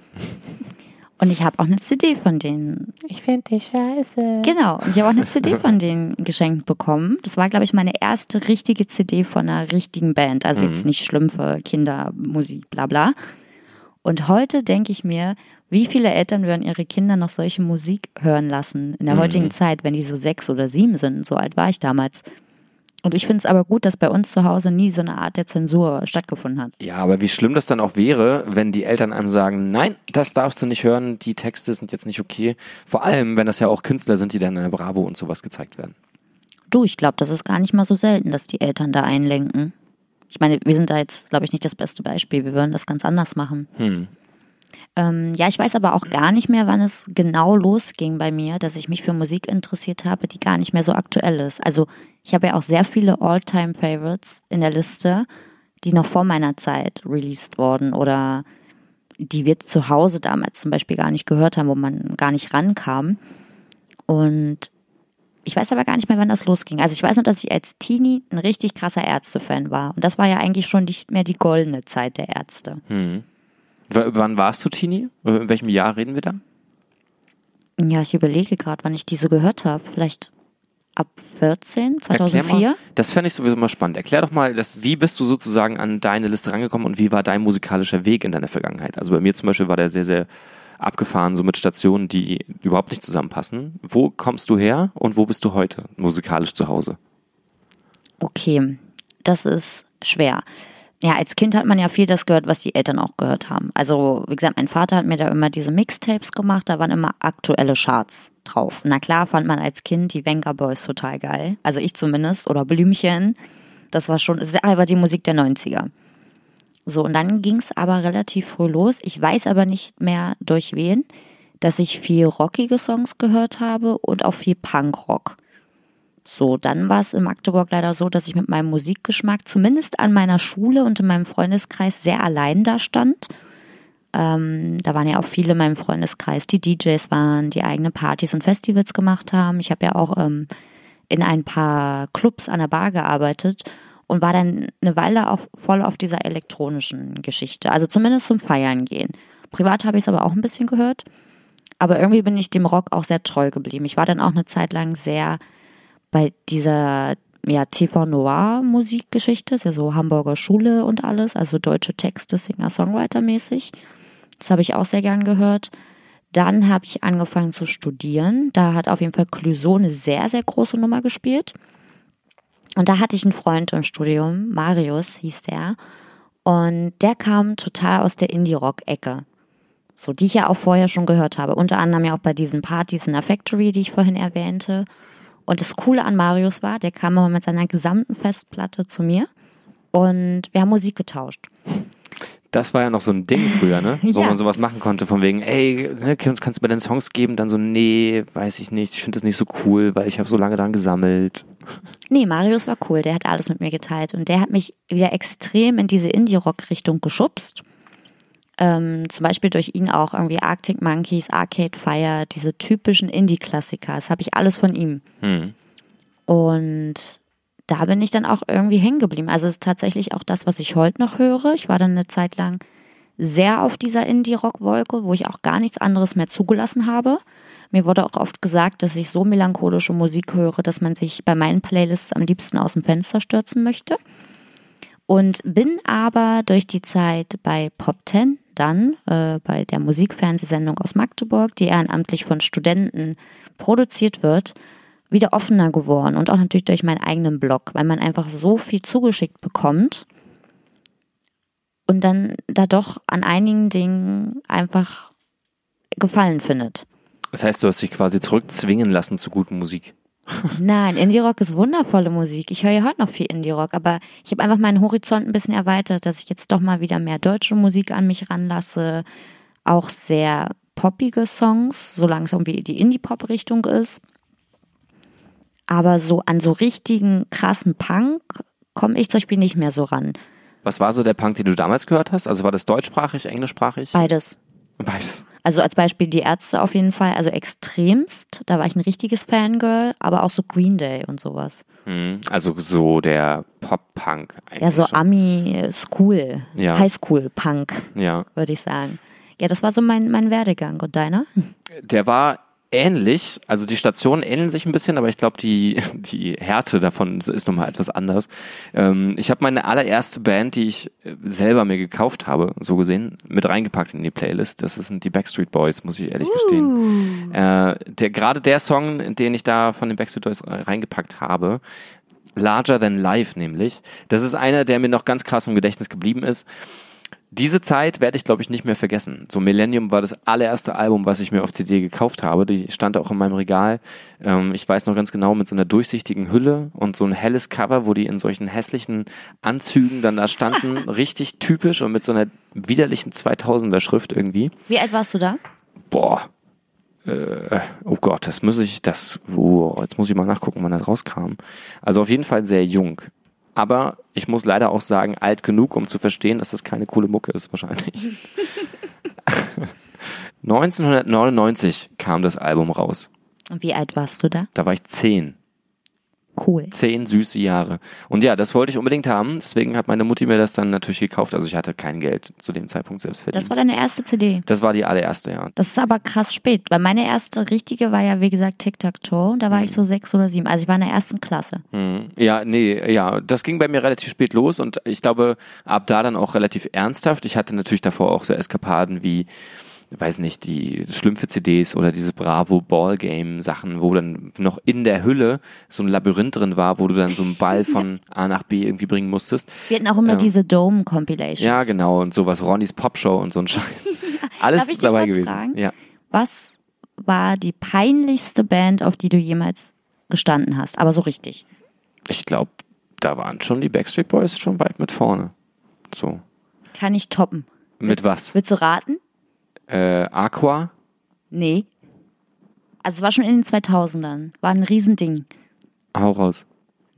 Und ich habe auch eine CD von denen. Ich finde die scheiße. Genau. Und ich habe auch eine CD von denen geschenkt bekommen. Das war, glaube ich, meine erste richtige CD von einer richtigen Band. Also mhm. jetzt nicht schlimm für Kindermusik, bla bla. Und heute denke ich mir, wie viele Eltern würden ihre Kinder noch solche Musik hören lassen in der Mhm. heutigen Zeit, wenn die so sechs oder sieben sind? So alt war ich damals. Und ich finde es aber gut, dass bei uns zu Hause nie so eine Art der Zensur stattgefunden hat. Ja, aber wie schlimm das dann auch wäre, wenn die Eltern einem sagen, nein, das darfst du nicht hören, die Texte sind jetzt nicht okay. Vor allem, wenn das ja auch Künstler sind, die dann in der Bravo und sowas gezeigt werden. Du, ich glaube, das ist gar nicht mal so selten, dass die Eltern da einlenken. Ich meine, wir sind da jetzt, glaube ich, nicht das beste Beispiel. Wir würden das ganz anders machen. Hm. Ähm, ja, ich weiß aber auch gar nicht mehr, wann es genau losging bei mir, dass ich mich für Musik interessiert habe, die gar nicht mehr so aktuell ist. Also ich habe ja auch sehr viele All-Time-Favorites in der Liste, die noch vor meiner Zeit released wurden oder die wir zu Hause damals zum Beispiel gar nicht gehört haben, wo man gar nicht rankam. Und ich weiß aber gar nicht mehr, wann das losging. Also ich weiß nur, dass ich als Teenie ein richtig krasser Ärzte-Fan war. Und das war ja eigentlich schon nicht mehr die goldene Zeit der Ärzte. Hm. W wann warst du Teenie? In welchem Jahr reden wir da? Ja, ich überlege gerade, wann ich diese gehört habe. Vielleicht ab 14, Erklär 2004? Mal, das fände ich sowieso mal spannend. Erklär doch mal, das, wie bist du sozusagen an deine Liste rangekommen und wie war dein musikalischer Weg in deiner Vergangenheit? Also bei mir zum Beispiel war der sehr, sehr abgefahren, so mit Stationen, die überhaupt nicht zusammenpassen. Wo kommst du her und wo bist du heute musikalisch zu Hause? Okay, das ist schwer. Ja, als Kind hat man ja viel das gehört, was die Eltern auch gehört haben. Also, wie gesagt, mein Vater hat mir da immer diese Mixtapes gemacht, da waren immer aktuelle Charts drauf. Na klar fand man als Kind die Venga Boys total geil. Also ich zumindest. Oder Blümchen. Das war schon, aber die Musik der 90er. So, und dann ging es aber relativ früh los. Ich weiß aber nicht mehr durch wen, dass ich viel rockige Songs gehört habe und auch viel Punkrock. So, dann war es in Magdeburg leider so, dass ich mit meinem Musikgeschmack zumindest an meiner Schule und in meinem Freundeskreis sehr allein da stand. Ähm, da waren ja auch viele in meinem Freundeskreis, die DJs waren, die eigene Partys und Festivals gemacht haben. Ich habe ja auch ähm, in ein paar Clubs an der Bar gearbeitet und war dann eine Weile auch voll auf dieser elektronischen Geschichte. Also zumindest zum Feiern gehen. Privat habe ich es aber auch ein bisschen gehört. Aber irgendwie bin ich dem Rock auch sehr treu geblieben. Ich war dann auch eine Zeit lang sehr bei dieser ja, TV Noir Musikgeschichte, ist ja so Hamburger Schule und alles, also deutsche Texte, Singer-Songwriter mäßig. Das habe ich auch sehr gern gehört. Dann habe ich angefangen zu studieren. Da hat auf jeden Fall Clouseau eine sehr, sehr große Nummer gespielt. Und da hatte ich einen Freund im Studium, Marius hieß der. Und der kam total aus der Indie-Rock-Ecke. So, die ich ja auch vorher schon gehört habe. Unter anderem ja auch bei diesen Partys in der Factory, die ich vorhin erwähnte. Und das Coole an Marius war, der kam immer mit seiner gesamten Festplatte zu mir und wir haben Musik getauscht. Das war ja noch so ein Ding früher, ne? (laughs) Wo Ja. man sowas machen konnte, von wegen, ey, ne, uns kannst du mir deine Songs geben? Dann so, nee, weiß ich nicht, ich finde das nicht so cool, weil ich habe so lange dran gesammelt. Nee, Marius war cool, der hat alles mit mir geteilt und der hat mich wieder extrem in diese Indie-Rock-Richtung geschubst. Ähm, zum Beispiel durch ihn auch irgendwie Arctic Monkeys, Arcade Fire, diese typischen Indie-Klassiker. Das habe ich alles von ihm. Hm. Und da bin ich dann auch irgendwie hängen geblieben. Also es ist tatsächlich auch das, was ich heute noch höre. Ich war dann eine Zeit lang sehr auf dieser Indie-Rock-Wolke, wo ich auch gar nichts anderes mehr zugelassen habe. Mir wurde auch oft gesagt, dass ich so melancholische Musik höre, dass man sich bei meinen Playlists am liebsten aus dem Fenster stürzen möchte. Und bin aber durch die Zeit bei Pop 10 dann, äh, bei der Musikfernsehsendung aus Magdeburg, die ehrenamtlich von Studenten produziert wird, wieder offener geworden und auch natürlich durch meinen eigenen Blog, weil man einfach so viel zugeschickt bekommt und dann da doch an einigen Dingen einfach Gefallen findet. Das heißt, du hast dich quasi zurückzwingen lassen zu guten Musik. (laughs) Nein, Indie-Rock ist wundervolle Musik. Ich höre ja heute noch viel Indie-Rock, aber ich habe einfach meinen Horizont ein bisschen erweitert, dass ich jetzt doch mal wieder mehr deutsche Musik an mich ranlasse. Auch sehr poppige Songs, solange es irgendwie die Indie-Pop-Richtung ist. Aber so an so richtigen krassen Punk komme ich zum Beispiel nicht mehr so ran. Was war so der Punk, den du damals gehört hast? Also war das deutschsprachig, englischsprachig? Beides. Beides. Also als Beispiel die Ärzte auf jeden Fall, also extremst, da war ich ein richtiges Fangirl, aber auch so Green Day und sowas. Hm. Also so der Pop-Punk eigentlich. Ja, so. Ami-School, Ja. Highschool-Punk, Ja. würde ich sagen. Ja, das war so mein, mein Werdegang. Und deiner? Der war ähnlich. Also die Stationen ähneln sich ein bisschen, aber ich glaube, die, (laughs) die Härte davon ist nochmal etwas anders. Ähm, ich habe meine allererste Band, die ich äh, selber mir gekauft habe, so gesehen, mit reingepackt in die Playlist. Das sind die Backstreet Boys, muss ich ehrlich gestehen. Äh, der, gerade der Song, den ich da von den Backstreet Boys reingepackt habe, Larger Than Life nämlich, das ist einer, der mir noch ganz krass im Gedächtnis geblieben ist diese Zeit werde ich, glaube ich, nicht mehr vergessen. So Millennium war das allererste Album, was ich mir auf CD gekauft habe. Die stand auch in meinem Regal. Ähm, ich weiß noch ganz genau, mit so einer durchsichtigen Hülle und so ein helles Cover, wo die in solchen hässlichen Anzügen dann da standen. (laughs) Richtig typisch und mit so einer widerlichen 2000er Schrift irgendwie. Wie alt warst du da? Boah. Äh, oh Gott, das muss ich, das, oh, jetzt muss ich mal nachgucken, wann das rauskam. Also auf jeden Fall sehr jung. Aber ich muss leider auch sagen, alt genug, um zu verstehen, dass das keine coole Mucke ist, wahrscheinlich. (laughs) (laughs) 1999 kam das Album raus. Und wie alt warst du da? Da war ich zehn. Cool. Zehn süße Jahre. Und ja, das wollte ich unbedingt haben. Deswegen hat meine Mutti mir das dann natürlich gekauft. Also ich hatte kein Geld zu dem Zeitpunkt selbst verdient. Das war deine erste CD. Das war die allererste, ja. Das ist aber krass spät, weil meine erste richtige war ja, wie gesagt, Tic-Tac-Toe. Da war Mhm. ich so sechs oder sieben. Also ich war in der ersten Klasse. Hm. Ja, nee, ja, das ging bei mir relativ spät los und ich glaube, ab da dann auch relativ ernsthaft. Ich hatte natürlich davor auch so Eskapaden wie, weiß nicht, die Schlümpfe CDs oder diese Bravo Ballgame Sachen, wo dann noch in der Hülle so ein Labyrinth drin war, wo du dann so einen Ball (laughs) von A nach B irgendwie bringen musstest. Wir hatten auch immer Ja. diese Dome-Compilations. Ja, genau, und sowas, Ronnys Popshow und so ein Scheiß. (laughs) Alles dich dabei gewesen. fragen? Ja. Was war die peinlichste Band, auf die du jemals gestanden hast? Aber so richtig. Ich glaube, da waren schon die Backstreet Boys schon weit mit vorne. So. Kann ich toppen. Mit was? Willst du raten? Äh, Aqua? Nee. Also es war schon in den 2000ern. War ein Riesending. Hau raus.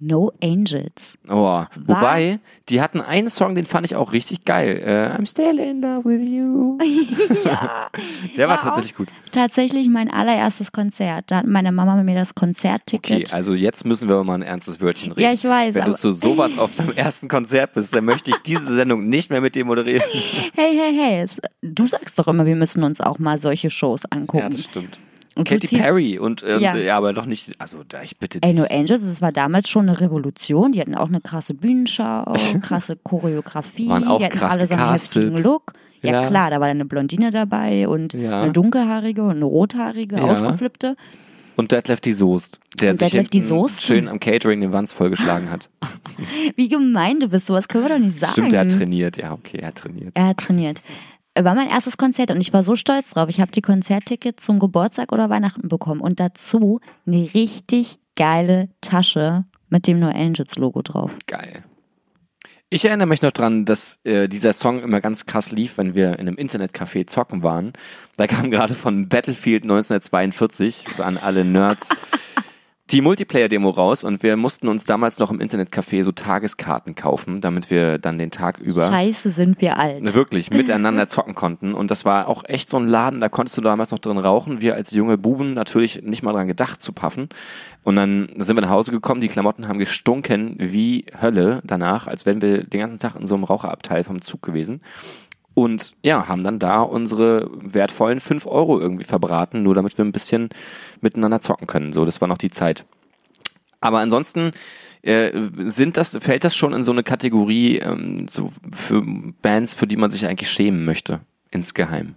No Angels. Oh, wobei, die hatten einen Song, den fand ich auch richtig geil. Äh, I'm still in love with you. (laughs) ja. (laughs) Der war War tatsächlich gut. Tatsächlich mein allererstes Konzert. Da hat meine Mama mir das Konzertticket. Okay, also jetzt müssen wir mal ein ernstes Wörtchen reden. Ja, ich weiß, Wenn du zu sowas auf deinem (laughs) ersten Konzert bist, dann möchte ich diese Sendung nicht mehr mit dir moderieren. Hey, hey, hey. Du sagst doch immer, wir müssen uns auch mal solche Shows angucken. Ja, das stimmt. Und Katy Perry und, und Ja. ja. aber doch nicht, also da ich bitte Ey, dich. No Angels, das war damals schon eine Revolution. Die hatten auch eine krasse Bühnenschau, (laughs) krasse Choreografie. Waren auch die hatten krass alle so einen gecastet. heftigen Look. Ja, Ja. klar, da war eine Blondine dabei und Ja. eine dunkelhaarige und eine rothaarige, Ja. ausgeflippte. Und Detlef die Soest, der Und sich Detlef die Soest? schön am Catering den Wanz vollgeschlagen hat. (laughs) Wie gemein du bist, sowas können wir doch nicht sagen. Stimmt, er hat trainiert. Ja, okay, er hat trainiert. Er hat trainiert. War mein erstes Konzert und ich war so stolz drauf. Ich habe die Konzerttickets zum Geburtstag oder Weihnachten bekommen und dazu eine richtig geile Tasche mit dem No Angels Logo drauf. Geil. Ich erinnere mich noch dran, dass äh, dieser Song immer ganz krass lief, wenn wir in einem Internetcafé zocken waren. Da kam gerade von Battlefield 1942 an alle Nerds (laughs) die Multiplayer-Demo raus und wir mussten uns damals noch im Internetcafé so Tageskarten kaufen, damit wir dann den Tag über Scheiße, sind wir alt. wirklich miteinander (laughs) zocken konnten. Und das war auch echt so ein Laden, da konntest du damals noch drin rauchen. Wir als junge Buben natürlich nicht mal dran gedacht zu paffen. Und dann sind wir nach Hause gekommen, die Klamotten haben gestunken wie Hölle danach, als wären wir den ganzen Tag in so einem Raucherabteil vom Zug gewesen. Und ja, haben dann da unsere wertvollen fünf Euro irgendwie verbraten, nur damit wir ein bisschen miteinander zocken können. So, das war noch die Zeit. Aber ansonsten äh, sind das, fällt das schon in so eine Kategorie ähm, so für Bands, für die man sich eigentlich schämen möchte, insgeheim.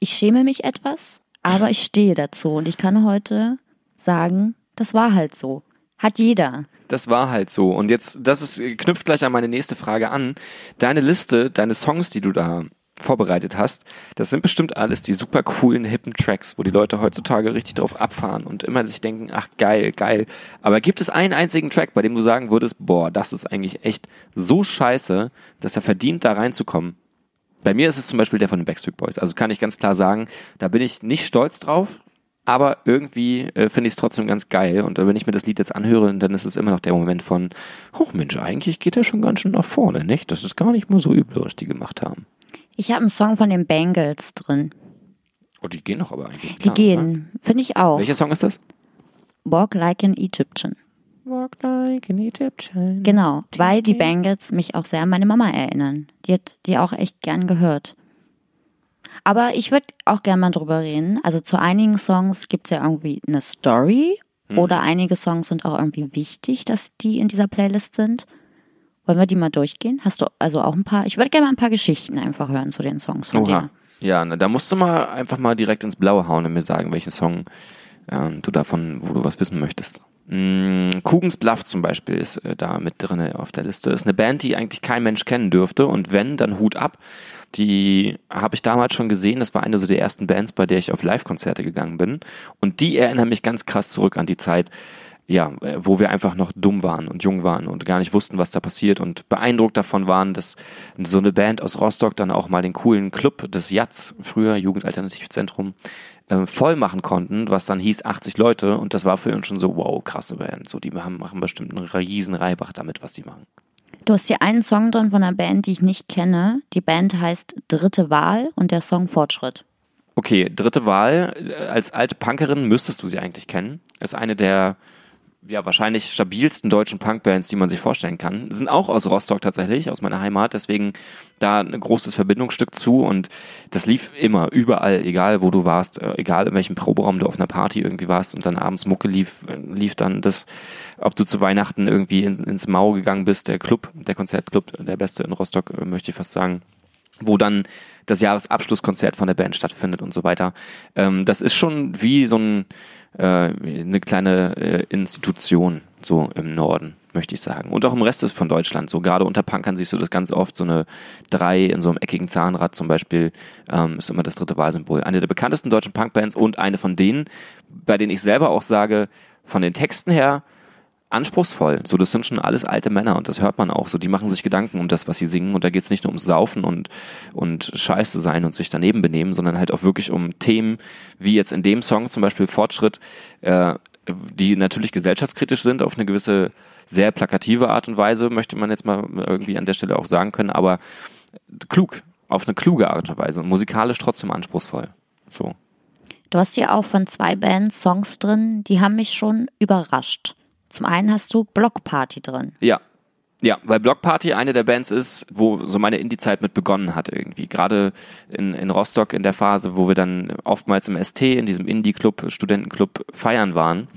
Ich schäme mich etwas, aber ich stehe dazu und ich kann heute sagen, das war halt so. Hat jeder. Das war halt so. Und jetzt, das ist, knüpft gleich an meine nächste Frage an. Deine Liste, deine Songs, die du da vorbereitet hast, das sind bestimmt alles die super coolen, hippen Tracks, wo die Leute heutzutage richtig drauf abfahren und immer sich denken, ach geil, geil. Aber gibt es einen einzigen Track, bei dem du sagen würdest, boah, das ist eigentlich echt so scheiße, dass er verdient, da reinzukommen? Bei mir ist es zum Beispiel der von den Backstreet Boys. Also kann ich ganz klar sagen, da bin ich nicht stolz drauf, aber irgendwie äh, finde ich es trotzdem ganz geil. Und äh, wenn ich mir das Lied jetzt anhöre, dann ist es immer noch der Moment von, oh Mensch, eigentlich geht er schon ganz schön nach vorne, nicht? Das ist gar nicht mal so übel, was die gemacht haben. Ich habe einen Song von den Bangles drin. Oh, die gehen doch aber eigentlich. Die klar, gehen, finde ich auch. Welcher Song ist das? Walk Like an Egyptian. Walk like an Egyptian. Genau, weil die Bangles mich auch sehr an meine Mama erinnern. Die hat die auch echt gern gehört. Aber ich würde auch gerne mal drüber reden. Also zu einigen Songs gibt es ja irgendwie eine Story Mhm. oder einige Songs sind auch irgendwie wichtig, dass die in dieser Playlist sind. Wollen wir die mal durchgehen? Hast du also auch ein paar? Ich würde gerne mal ein paar Geschichten einfach hören zu den Songs von Oha. dir. Ja, na, da musst du mal einfach mal direkt ins Blaue hauen und mir sagen, welchen Song ähm, du davon, wo du was wissen möchtest. Mm, Kugens Bluff zum Beispiel ist äh, da mit drinne auf der Liste. Ist eine Band, die eigentlich kein Mensch kennen dürfte und wenn, dann Hut ab. Die habe ich damals schon gesehen. Das war eine so der ersten Bands, bei der ich auf Live-Konzerte gegangen bin. Und die erinnern mich ganz krass zurück an die Zeit, ja, äh, wo wir einfach noch dumm waren und jung waren und gar nicht wussten, was da passiert und beeindruckt davon waren, dass so eine Band aus Rostock dann auch mal den coolen Club des Jats, früher Jugendalternativzentrum, äh, voll machen konnten, was dann hieß 80 Leute und das war für uns schon so, wow, krasse Band. So, die haben, machen bestimmt einen riesen Reibach damit, was die machen. Du hast hier einen Song drin von einer Band, die ich nicht kenne. Die Band heißt Dritte Wahl und der Song Fortschritt. Okay, dritte Wahl. Äh, Als alte Punkerin müsstest du sie eigentlich kennen. Ist eine der ja, wahrscheinlich stabilsten deutschen Punkbands, die man sich vorstellen kann. Sind auch aus Rostock tatsächlich, aus meiner Heimat, deswegen da ein großes Verbindungsstück zu und das lief immer, überall, egal wo du warst, äh, egal in welchem Proberaum du auf einer Party irgendwie warst und dann abends Mucke lief, äh, lief dann das, ob du zu Weihnachten irgendwie in, ins Mau gegangen bist, der Club, der Konzertclub, der beste in Rostock, äh, möchte ich fast sagen, wo dann das Jahresabschlusskonzert von der Band stattfindet und so weiter. Ähm, das ist schon wie so ein, äh, eine kleine äh, Institution so im Norden, möchte ich sagen. Und auch im Rest von Deutschland. So gerade unter Punkern siehst du das ganz oft. So eine drei in so einem eckigen Zahnrad zum Beispiel ähm, ist immer das dritte Wahlsymbol. Eine der bekanntesten deutschen Punkbands und eine von denen, bei denen ich selber auch sage, von den Texten her anspruchsvoll. So, das sind schon alles alte Männer und das hört man auch. So, die machen sich Gedanken um das, was sie singen. Und da geht's nicht nur ums Saufen und, und Scheiße sein und sich daneben benehmen, sondern halt auch wirklich um Themen, wie jetzt in dem Song zum Beispiel Fortschritt, äh, die natürlich gesellschaftskritisch sind auf eine gewisse sehr plakative Art und Weise, möchte man jetzt mal irgendwie an der Stelle auch sagen können, aber klug, auf eine kluge Art und Weise und musikalisch trotzdem anspruchsvoll. So. Du hast hier auch von zwei Bands Songs drin, die haben mich schon überrascht. Zum einen hast du Block Party drin. Ja. Ja, weil Block Party eine der Bands ist, wo so meine Indie-Zeit mit begonnen hat irgendwie. Gerade in, in Rostock in der Phase, wo wir dann oftmals im ST, in diesem Indie-Club, Studentenclub feiern waren,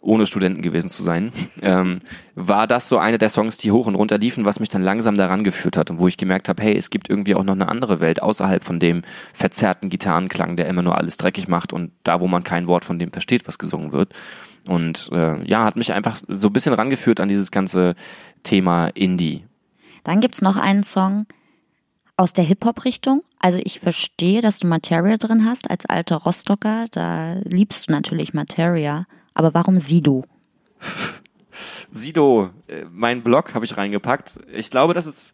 ohne Studenten gewesen zu sein, (laughs) ähm, war das so eine der Songs, die hoch und runter liefen, was mich dann langsam daran geführt hat und wo ich gemerkt habe, hey, es gibt irgendwie auch noch eine andere Welt außerhalb von dem verzerrten Gitarrenklang, der immer nur alles dreckig macht und da, wo man kein Wort von dem versteht, was gesungen wird. Und äh, ja, hat mich einfach so ein bisschen rangeführt an dieses ganze Thema Indie. Dann gibt's noch einen Song aus der Hip-Hop-Richtung. Also ich verstehe, dass du Materia drin hast als alter Rostocker. Da liebst du natürlich Materia. Aber warum Sido? (laughs) Sido, äh, mein Blog habe ich reingepackt. Ich glaube, das ist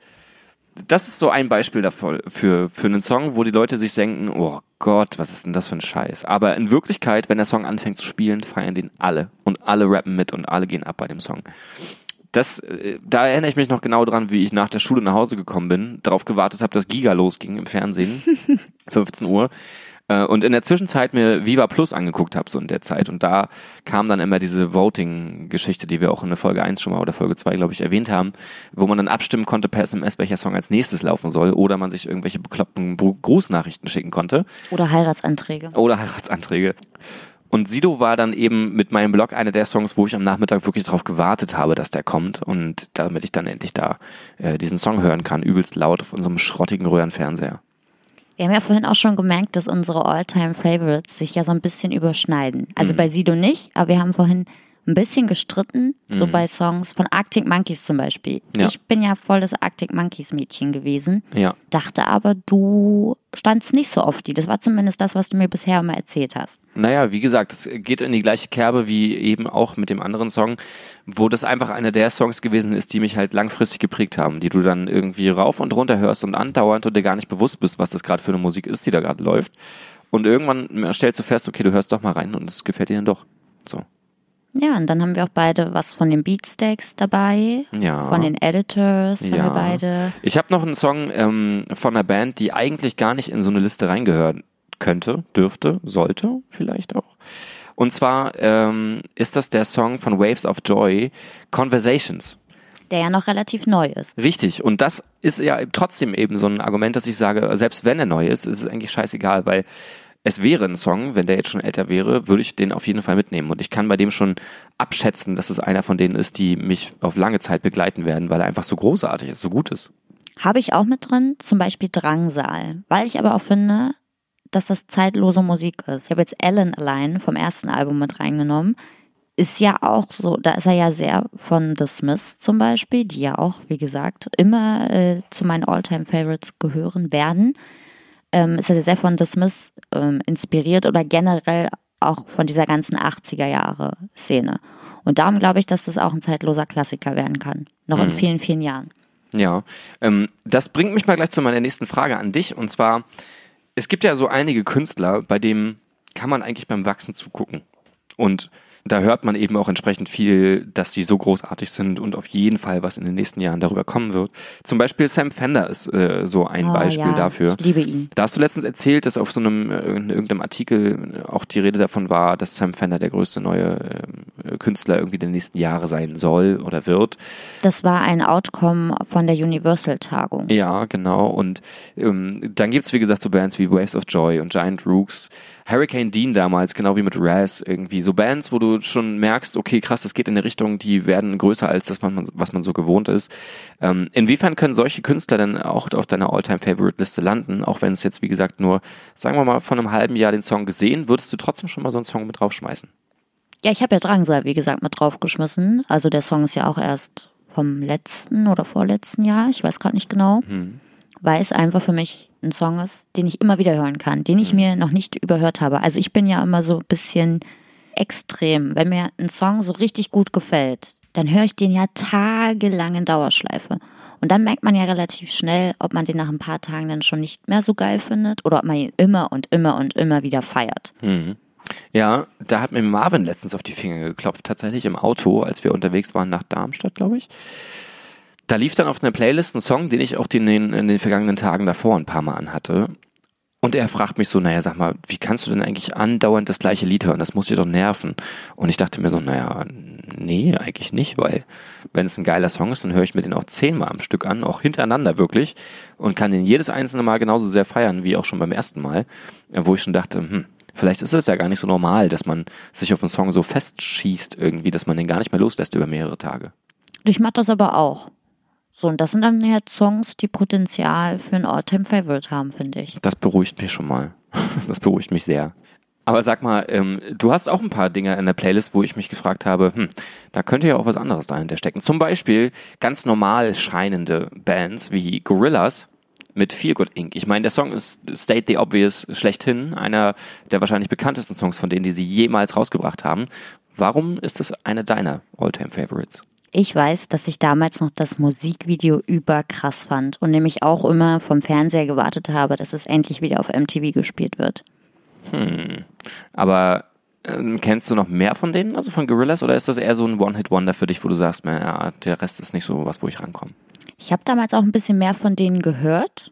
das ist so ein Beispiel davon für für einen Song, wo die Leute sich denken, oh Gott, was ist denn das für ein Scheiß? Aber in Wirklichkeit, wenn der Song anfängt zu spielen, feiern den alle und alle rappen mit und alle gehen ab bei dem Song. Das, äh, da erinnere ich mich noch genau dran, wie ich nach der Schule nach Hause gekommen bin, darauf gewartet habe, dass Giga losging im Fernsehen, (laughs) 15 Uhr. Äh, Und in der Zwischenzeit mir Viva Plus angeguckt habe, so in der Zeit. Und da kam dann immer diese Voting-Geschichte, die wir auch in der Folge 1 schon mal oder Folge 2, glaube ich, erwähnt haben, wo man dann abstimmen konnte per SMS, welcher Song als nächstes laufen soll, oder man sich irgendwelche bekloppten Grußnachrichten schicken konnte Oder Heiratsanträge? oder Heiratsanträge. Und Sido war dann eben mit meinem Blog einer der Songs, wo ich am Nachmittag wirklich darauf gewartet habe, dass der kommt und damit ich dann endlich da äh, diesen Song hören kann, übelst laut auf unserem schrottigen Röhrenfernseher. Wir haben ja vorhin auch schon gemerkt, dass unsere All-Time-Favorites sich ja so ein bisschen überschneiden. Also bei Sido nicht, aber wir haben vorhin ein bisschen gestritten, so bei Songs von Arctic Monkeys zum Beispiel. Ja. Ich bin ja voll das Arctic Monkeys Mädchen gewesen, Ja. dachte aber, du standst nicht so auf die. Das war zumindest das, was du mir bisher immer erzählt hast. Naja, wie gesagt, es geht in die gleiche Kerbe wie eben auch mit dem anderen Song, wo das einfach einer der Songs gewesen ist, die mich halt langfristig geprägt haben, die du dann irgendwie rauf und runter hörst und andauernd und dir gar nicht bewusst bist, was das gerade für eine Musik ist, die da gerade läuft. Und irgendwann stellst du fest, okay, du hörst doch mal rein und es gefällt dir dann doch. So. Ja, und dann haben wir auch beide was von den Beatsteaks dabei, Ja. von den Editors haben wir beide. Ich habe noch einen Song ähm, von einer Band, die eigentlich gar nicht in so eine Liste reingehören könnte, dürfte, sollte vielleicht auch. Und zwar ähm, ist das der Song von Waves of Joy, Conversations. Der ja noch relativ neu ist. Richtig. Und das ist ja trotzdem eben so ein Argument, dass ich sage, selbst wenn er neu ist, ist es eigentlich scheißegal, weil es wäre ein Song, wenn der jetzt schon älter wäre, würde ich den auf jeden Fall mitnehmen. Und ich kann bei dem schon abschätzen, dass es einer von denen ist, die mich auf lange Zeit begleiten werden, weil er einfach so großartig ist, so gut ist. Habe ich auch mit drin, zum Beispiel Drangsal, weil ich aber auch finde, dass das zeitlose Musik ist. Ich habe jetzt Ellen allein vom ersten Album mit reingenommen. Ist ja auch so, da ist er ja sehr von The Smiths zum Beispiel, die ja auch, wie gesagt, immer äh, zu meinen Alltime favorites gehören werden. Ähm, ist er sehr von The Smiths ähm, inspiriert oder generell auch von dieser ganzen 80er Jahre Szene. Und darum glaube ich, dass das auch ein zeitloser Klassiker werden kann. Noch in Mhm. vielen, vielen Jahren. Ja, ähm, das bringt mich mal gleich zu meiner nächsten Frage an dich. Und zwar, es gibt ja so einige Künstler, bei denen kann man eigentlich beim Wachsen zugucken. Und da hört man eben auch entsprechend viel, dass sie so großartig sind und auf jeden Fall was in den nächsten Jahren darüber kommen wird. Zum Beispiel Sam Fender ist äh, so ein Oh, Beispiel ja, dafür. Ich liebe ihn. Da hast du letztens erzählt, dass auf so einem äh, in irgendeinem Artikel auch die Rede davon war, dass Sam Fender der größte neue ähm, Künstler irgendwie der nächsten Jahre sein soll oder wird. Das war ein Outcome von der Universal-Tagung. Ja, genau. Und ähm, dann gibt's wie gesagt so Bands wie Waves of Joy und Giant Rooks, Hurricane Dean damals, genau wie mit Raz irgendwie. So Bands, wo du schon merkst, okay, krass, das geht in eine Richtung, die werden größer als das, was man, was man so gewohnt ist. Ähm, inwiefern können solche Künstler denn auch auf deiner All-Time-Favorite-Liste landen, auch wenn es jetzt, wie gesagt, nur, sagen wir mal, von einem halben Jahr den Song gesehen, würdest du trotzdem schon mal so einen Song mit draufschmeißen? Ja, ich habe ja Drangsal, wie gesagt, mit draufgeschmissen. Also der Song ist ja auch erst vom letzten oder vorletzten Jahr, ich weiß gerade nicht genau, Hm. weil es einfach für mich ein Song ist, den ich immer wieder hören kann, den ich Mhm. mir noch nicht überhört habe. Also ich bin ja immer so ein bisschen extrem. Wenn mir ein Song so richtig gut gefällt, dann höre ich den ja tagelang in Dauerschleife. Und dann merkt man ja relativ schnell, ob man den nach ein paar Tagen dann schon nicht mehr so geil findet oder ob man ihn immer und immer und immer wieder feiert. Mhm. Ja, da hat mir Marvin letztens auf die Finger geklopft, tatsächlich im Auto, als wir unterwegs waren nach Darmstadt, glaube ich. Da lief dann auf einer Playlist ein Song, den ich auch in den, in den vergangenen Tagen davor ein paar Mal anhatte. Und er fragt mich so, naja, sag mal, wie kannst du denn eigentlich andauernd das gleiche Lied hören? Das muss dir doch nerven. Und ich dachte mir so, naja, nee, eigentlich nicht, weil wenn es ein geiler Song ist, dann höre ich mir den auch zehnmal am Stück an, auch hintereinander wirklich, und kann den jedes einzelne Mal genauso sehr feiern, wie auch schon beim ersten Mal, wo ich schon dachte, hm, vielleicht ist es ja gar nicht so normal, dass man sich auf einen Song so festschießt irgendwie, dass man den gar nicht mehr loslässt über mehrere Tage. Ich mache das aber auch. So, und das sind dann ja Songs, die Potenzial für ein All-Time-Favorite haben, finde ich. Das beruhigt mich schon mal. (laughs) Das beruhigt mich sehr. Aber sag mal, ähm, du hast auch ein paar Dinge in der Playlist, wo ich mich gefragt habe, hm, da könnte ja auch was anderes dahinter stecken. Zum Beispiel ganz normal scheinende Bands wie Gorillaz mit Feel Good Inc. Ich meine, der Song ist State the Obvious schlechthin, einer der wahrscheinlich bekanntesten Songs von denen, die sie jemals rausgebracht haben. Warum ist das einer deiner All-Time Favorites? Ich weiß, dass ich damals noch das Musikvideo überkrass fand und nämlich auch immer vom Fernseher gewartet habe, dass es endlich wieder auf MTV gespielt wird. Hm. Aber ähm, kennst du noch mehr von denen, also von Gorillaz, oder ist das eher so ein One-Hit-Wonder für dich, wo du sagst, naja, der Rest ist nicht so was, wo ich rankomme? Ich habe damals auch ein bisschen mehr von denen gehört,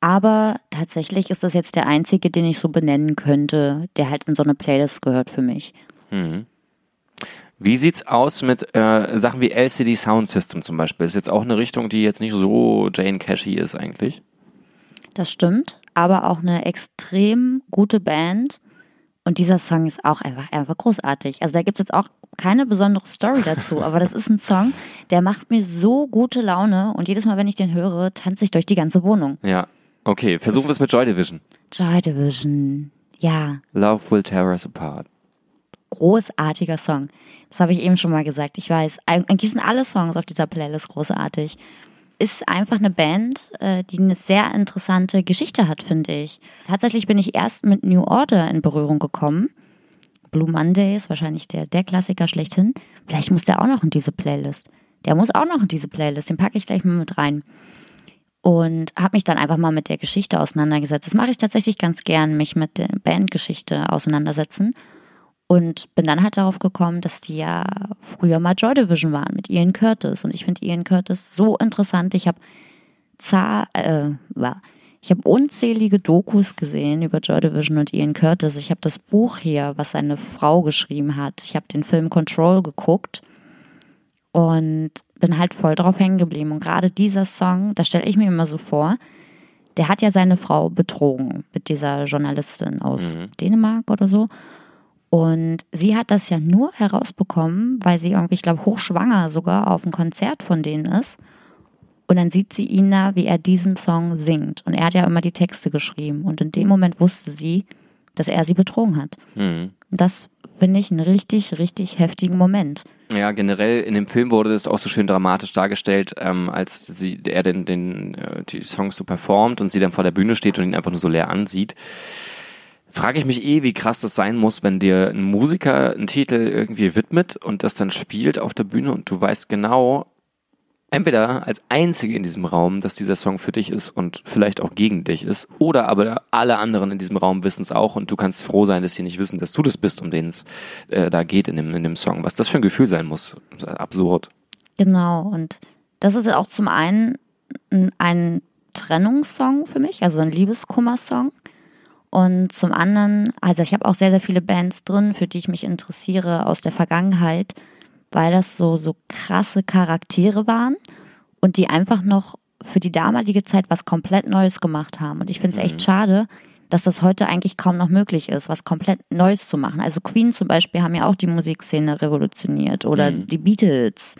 aber tatsächlich ist das jetzt der einzige, den ich so benennen könnte, der halt in so eine Playlist gehört für mich. Hm. Wie sieht's aus mit äh, Sachen wie LCD Sound System zum Beispiel? Ist jetzt auch eine Richtung, die jetzt nicht so Jane Cashy ist eigentlich. Das stimmt, aber auch eine extrem gute Band. Und dieser Song ist auch einfach, einfach großartig. Also da gibt es jetzt auch keine besondere Story dazu, (laughs) aber das ist ein Song, der macht mir so gute Laune und jedes Mal, wenn ich den höre, tanze ich durch die ganze Wohnung. Ja. Okay, versuchen wir es mit Joy Division. Joy Division, ja, Love Will Tear Us Apart. großartiger Song. Das habe ich eben schon mal gesagt. Ich weiß, eigentlich sind alle Songs auf dieser Playlist großartig. Ist einfach eine Band, äh, die eine sehr interessante Geschichte hat, finde ich. Tatsächlich bin ich erst mit New Order in Berührung gekommen. Blue Monday ist wahrscheinlich der, der Klassiker schlechthin. Vielleicht muss der auch noch in diese Playlist. Der muss auch noch in diese Playlist. Den packe ich gleich mal mit rein. Und habe mich dann einfach mal mit der Geschichte auseinandergesetzt. Das mache ich tatsächlich ganz gern, mich mit der Bandgeschichte auseinandersetzen. Und bin dann halt darauf gekommen, dass die ja früher mal Joy Division waren mit Ian Curtis. Und ich finde Ian Curtis so interessant. Ich habe äh, ich habe unzählige Dokus gesehen über Joy Division und Ian Curtis. Ich habe das Buch hier, was seine Frau geschrieben hat. Ich habe den Film Control geguckt und bin halt voll drauf hängen geblieben. Und gerade dieser Song, da stelle ich mir immer so vor, der hat ja seine Frau betrogen mit dieser Journalistin aus Mhm. Dänemark oder so. Und sie hat das ja nur herausbekommen, weil sie irgendwie, ich glaube, hochschwanger sogar auf ein Konzert von denen ist. Und dann sieht sie ihn da, wie er diesen Song singt. Und er hat ja immer die Texte geschrieben. Und in dem Moment wusste sie, dass er sie betrogen hat. Mhm. Das finde ich einen richtig, richtig heftigen Moment. Ja, generell in dem Film wurde das auch so schön dramatisch dargestellt, ähm, als sie, er den, den, äh, die Songs so performt und sie dann vor der Bühne steht und ihn einfach nur so leer ansieht. Frage ich mich eh, wie krass das sein muss, wenn dir ein Musiker einen Titel irgendwie widmet und das dann spielt auf der Bühne und du weißt genau, entweder als Einzige in diesem Raum, dass dieser Song für dich ist und vielleicht auch gegen dich ist, oder aber alle anderen in diesem Raum wissen es auch und du kannst froh sein, dass sie nicht wissen, dass du das bist, um den es äh, da geht in dem, in dem Song. Was das für ein Gefühl sein muss. Absurd. Genau. Und das ist auch zum einen ein- ein Trennungssong für mich, also ein Liebeskummer-Song. Und zum anderen, also ich habe auch sehr, sehr viele Bands drin, für die ich mich interessiere aus der Vergangenheit, weil das so, so krasse Charaktere waren und die einfach noch für die damalige Zeit was komplett Neues gemacht haben. Und ich finde es echt schade, dass das heute eigentlich kaum noch möglich ist, was komplett Neues zu machen. Also Queen zum Beispiel haben ja auch die Musikszene revolutioniert oder Mhm. die Beatles.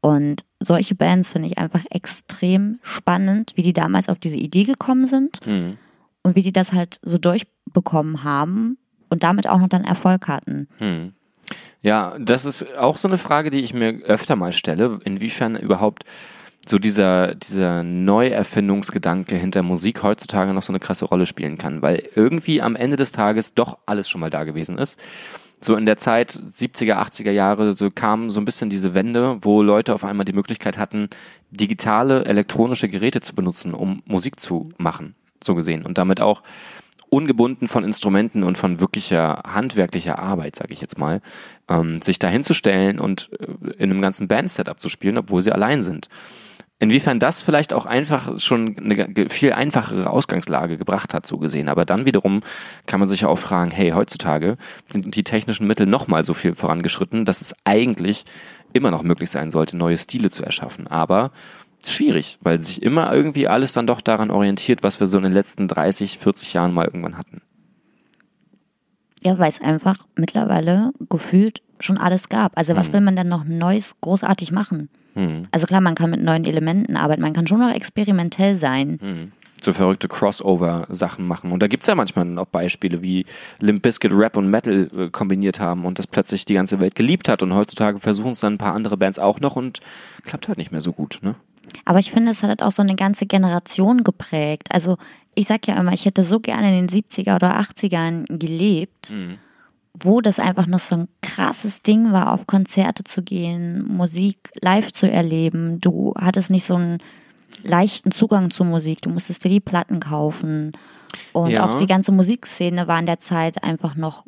Und solche Bands finde ich einfach extrem spannend, wie die damals auf diese Idee gekommen sind Hm. Und wie die das halt so durchbekommen haben und damit auch noch dann Erfolg hatten. Hm. Ja, das ist auch so eine Frage, die ich mir öfter mal stelle, inwiefern überhaupt so dieser, dieser Neuerfindungsgedanke hinter Musik heutzutage noch so eine krasse Rolle spielen kann, weil irgendwie am Ende des Tages doch alles schon mal da gewesen ist. So in der Zeit 70er, 80er Jahre so kam so ein bisschen diese Wende, wo Leute auf einmal die Möglichkeit hatten, digitale, elektronische Geräte zu benutzen, um Musik zu machen, so gesehen. Und damit auch ungebunden von Instrumenten und von wirklicher handwerklicher Arbeit, sage ich jetzt mal, ähm, sich da hinzustellen und äh, in einem ganzen Band-Setup zu spielen, obwohl sie allein sind. Inwiefern das vielleicht auch einfach schon eine viel einfachere Ausgangslage gebracht hat, so gesehen. Aber dann wiederum kann man sich ja auch fragen, hey, heutzutage sind die technischen Mittel nochmal so viel vorangeschritten, dass es eigentlich immer noch möglich sein sollte, neue Stile zu erschaffen. Aber schwierig, weil sich immer irgendwie alles dann doch daran orientiert, was wir so in den letzten 30, 40 Jahren mal irgendwann hatten. Ja, weil es einfach mittlerweile gefühlt schon alles gab. Also was Mhm. will man denn noch Neues großartig machen? Hm. Also klar, man kann mit neuen Elementen arbeiten, man kann schon noch experimentell sein. Mhm. so verrückte Crossover-Sachen machen. Und da gibt's ja manchmal auch Beispiele, wie Limp Bizkit Rap und Metal äh, kombiniert haben und das plötzlich die ganze Welt geliebt hat. Und heutzutage versuchen es dann ein paar andere Bands auch noch und klappt halt nicht mehr so gut. Ne? Aber ich finde, es hat auch so eine ganze Generation geprägt. Also ich sag ja immer, ich hätte so gerne in den 70er oder 80ern gelebt, wo das einfach noch so ein krasses Ding war, auf Konzerte zu gehen, Musik live zu erleben. Du hattest nicht so einen leichten Zugang zur Musik. Du musstest dir die Platten kaufen. Und Ja. auch die ganze Musikszene war in der Zeit einfach noch,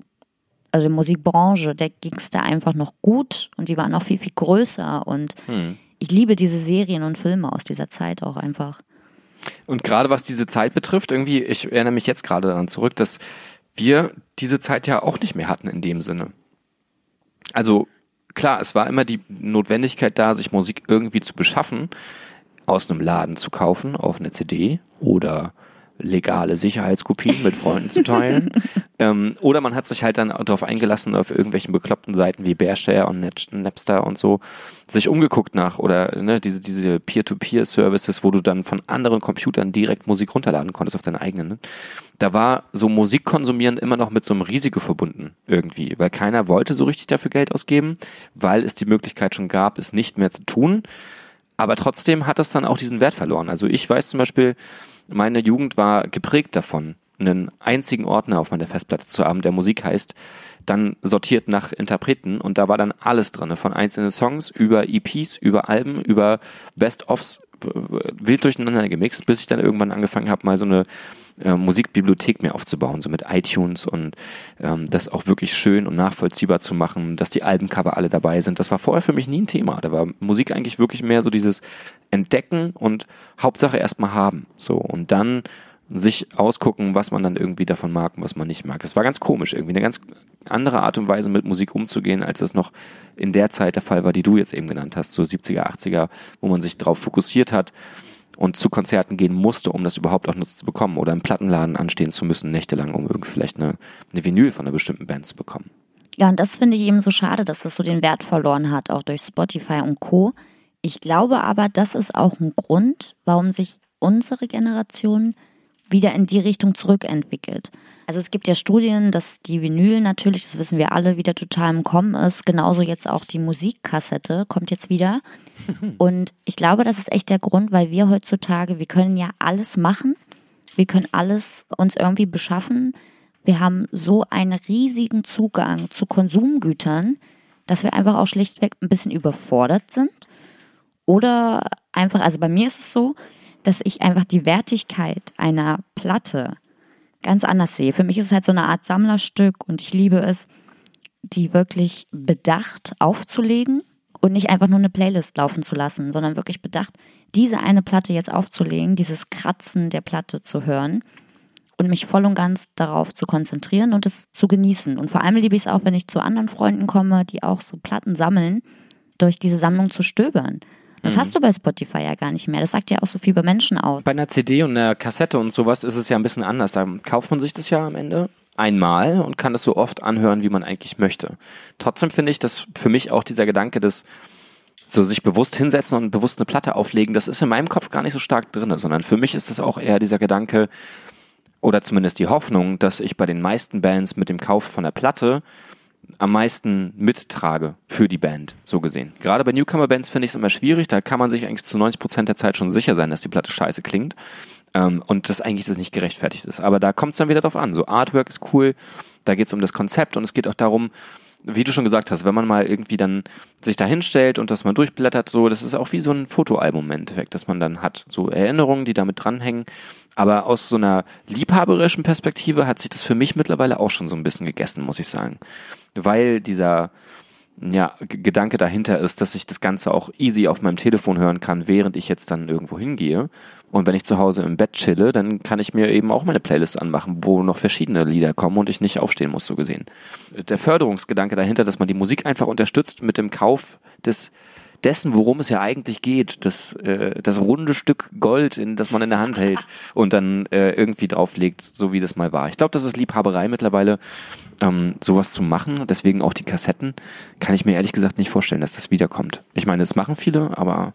also die Musikbranche, der ging es da einfach noch gut und die war noch viel, viel größer. Und Hm. Ich liebe diese Serien und Filme aus dieser Zeit auch einfach. Und gerade was diese Zeit betrifft, irgendwie, ich erinnere mich jetzt gerade daran zurück, dass wir diese Zeit ja auch nicht mehr hatten in dem Sinne. Also klar, es war immer die Notwendigkeit da, sich Musik irgendwie zu beschaffen, aus einem Laden zu kaufen auf eine CD oder legale Sicherheitskopien mit Freunden zu teilen. (laughs) ähm, oder man hat sich halt dann darauf eingelassen, auf irgendwelchen bekloppten Seiten wie Bearshare und Net Napster und so, sich umgeguckt nach oder ne, diese, diese Peer-to-Peer-Services, wo du dann von anderen Computern direkt Musik runterladen konntest auf deinen eigenen. Ne? Da war so Musik konsumieren immer noch mit so einem Risiko verbunden irgendwie, weil keiner wollte so richtig dafür Geld ausgeben, weil es die Möglichkeit schon gab, es nicht mehr zu tun. Aber trotzdem hat es dann auch diesen Wert verloren. Also ich weiß zum Beispiel, meine Jugend war geprägt davon, einen einzigen Ordner auf meiner Festplatte zu haben, der Musik heißt, dann sortiert nach Interpreten und da war dann alles drin, von einzelnen Songs über EPs, über Alben, über Best-ofs, äh, wild durcheinander gemixt, bis ich dann irgendwann angefangen habe, mal so eine äh, Musikbibliothek mir aufzubauen, so mit iTunes und ähm, das auch wirklich schön und nachvollziehbar zu machen, dass die Albencover alle dabei sind. Das war vorher für mich nie ein Thema. Da war Musik eigentlich wirklich mehr so dieses Entdecken und Hauptsache erstmal haben. So und dann sich ausgucken, was man dann irgendwie davon mag und was man nicht mag. Es war ganz komisch, irgendwie eine ganz andere Art und Weise mit Musik umzugehen, als es noch in der Zeit der Fall war, die du jetzt eben genannt hast, so 70er, 80er, wo man sich darauf fokussiert hat und zu Konzerten gehen musste, um das überhaupt auch nutzen zu bekommen oder im Plattenladen anstehen zu müssen, nächtelang, um irgendwie vielleicht eine, eine Vinyl von einer bestimmten Band zu bekommen. Ja, und das finde ich eben so schade, dass das so den Wert verloren hat, auch durch Spotify und Co. Ich glaube aber, das ist auch ein Grund, warum sich unsere Generation wieder in die Richtung zurückentwickelt. Also es gibt ja Studien, dass die Vinyl natürlich, das wissen wir alle, wieder total im Kommen ist. Genauso jetzt auch die Musikkassette kommt jetzt wieder. (laughs) Und ich glaube, das ist echt der Grund, weil wir heutzutage, wir können ja alles machen. Wir können alles uns irgendwie beschaffen. Wir haben so einen riesigen Zugang zu Konsumgütern, dass wir einfach auch schlichtweg ein bisschen überfordert sind. Oder einfach, also bei mir ist es so, dass ich einfach die Wertigkeit einer Platte ganz anders sehe. Für mich ist es halt so eine Art Sammlerstück und ich liebe es, die wirklich bedacht aufzulegen und nicht einfach nur eine Playlist laufen zu lassen, sondern wirklich bedacht, diese eine Platte jetzt aufzulegen, dieses Kratzen der Platte zu hören und mich voll und ganz darauf zu konzentrieren und es zu genießen. Und vor allem liebe ich es auch, wenn ich zu anderen Freunden komme, die auch so Platten sammeln, durch diese Sammlung zu stöbern. Das mhm. hast du bei Spotify ja gar nicht mehr. Das sagt ja auch so viel über Menschen aus. Bei einer CD und einer Kassette und sowas ist es ja ein bisschen anders. Da kauft man sich das ja am Ende einmal und kann es so oft anhören, wie man eigentlich möchte. Trotzdem finde ich, dass für mich auch dieser Gedanke des so sich bewusst hinsetzen und bewusst eine Platte auflegen, das ist in meinem Kopf gar nicht so stark drin, sondern für mich ist das auch eher dieser Gedanke oder zumindest die Hoffnung, dass ich bei den meisten Bands mit dem Kauf von der Platte am meisten mittrage für die Band, so gesehen. Gerade bei Newcomer-Bands finde ich es immer schwierig, da kann man sich eigentlich zu 90 Prozent der Zeit schon sicher sein, dass die Platte scheiße klingt ähm, und das eigentlich das nicht gerechtfertigt ist. Aber da kommt es dann wieder drauf an. So Artwork ist cool, da geht es um das Konzept und es geht auch darum, wie du schon gesagt hast, wenn man mal irgendwie dann sich da hinstellt und das mal durchblättert, so, das ist auch wie so ein Fotoalbum im Endeffekt, das man dann hat. So Erinnerungen, die damit dranhängen. Aber aus so einer liebhaberischen Perspektive hat sich das für mich mittlerweile auch schon so ein bisschen gegessen, muss ich sagen weil dieser ja, Gedanke dahinter ist, dass ich das Ganze auch easy auf meinem Telefon hören kann, während ich jetzt dann irgendwo hingehe. Und wenn ich zu Hause im Bett chille, dann kann ich mir eben auch meine Playlist anmachen, wo noch verschiedene Lieder kommen und ich nicht aufstehen muss, so gesehen. Der Förderungsgedanke dahinter, dass man die Musik einfach unterstützt mit dem Kauf des dessen, worum es ja eigentlich geht, das, äh, das runde Stück Gold, in, das man in der Hand hält (laughs) und dann äh, irgendwie drauflegt, so wie das mal war. Ich glaube, das ist Liebhaberei mittlerweile, ähm, sowas zu machen. Deswegen auch die Kassetten kann ich mir ehrlich gesagt nicht vorstellen, dass das wiederkommt. Ich meine, es machen viele, aber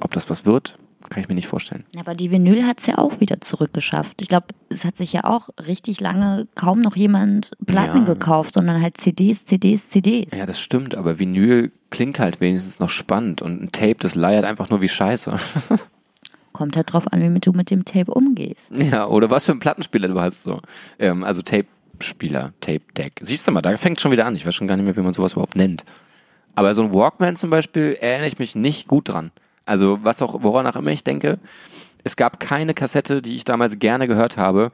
ob das was wird, kann ich mir nicht vorstellen. Aber die Vinyl hat es ja auch wieder zurückgeschafft. Ich glaube, es hat sich ja auch richtig lange kaum noch jemand Platten ja. gekauft, sondern halt CDs, CDs, CDs. Ja, das stimmt, aber Vinyl klingt halt wenigstens noch spannend und ein Tape, das leiert einfach nur wie Scheiße. (laughs) Kommt halt drauf an, wie du mit dem Tape umgehst. Ja, oder was für einen Plattenspieler du hast. so. Ähm, also Tape-Spieler, Tape-Deck. Siehst du mal, da fängt es schon wieder an. Ich weiß schon gar nicht mehr, wie man sowas überhaupt nennt. Aber so ein Walkman zum Beispiel erinnere ich mich nicht gut dran. Also was auch, woran auch immer ich denke, es gab keine Kassette, die ich damals gerne gehört habe,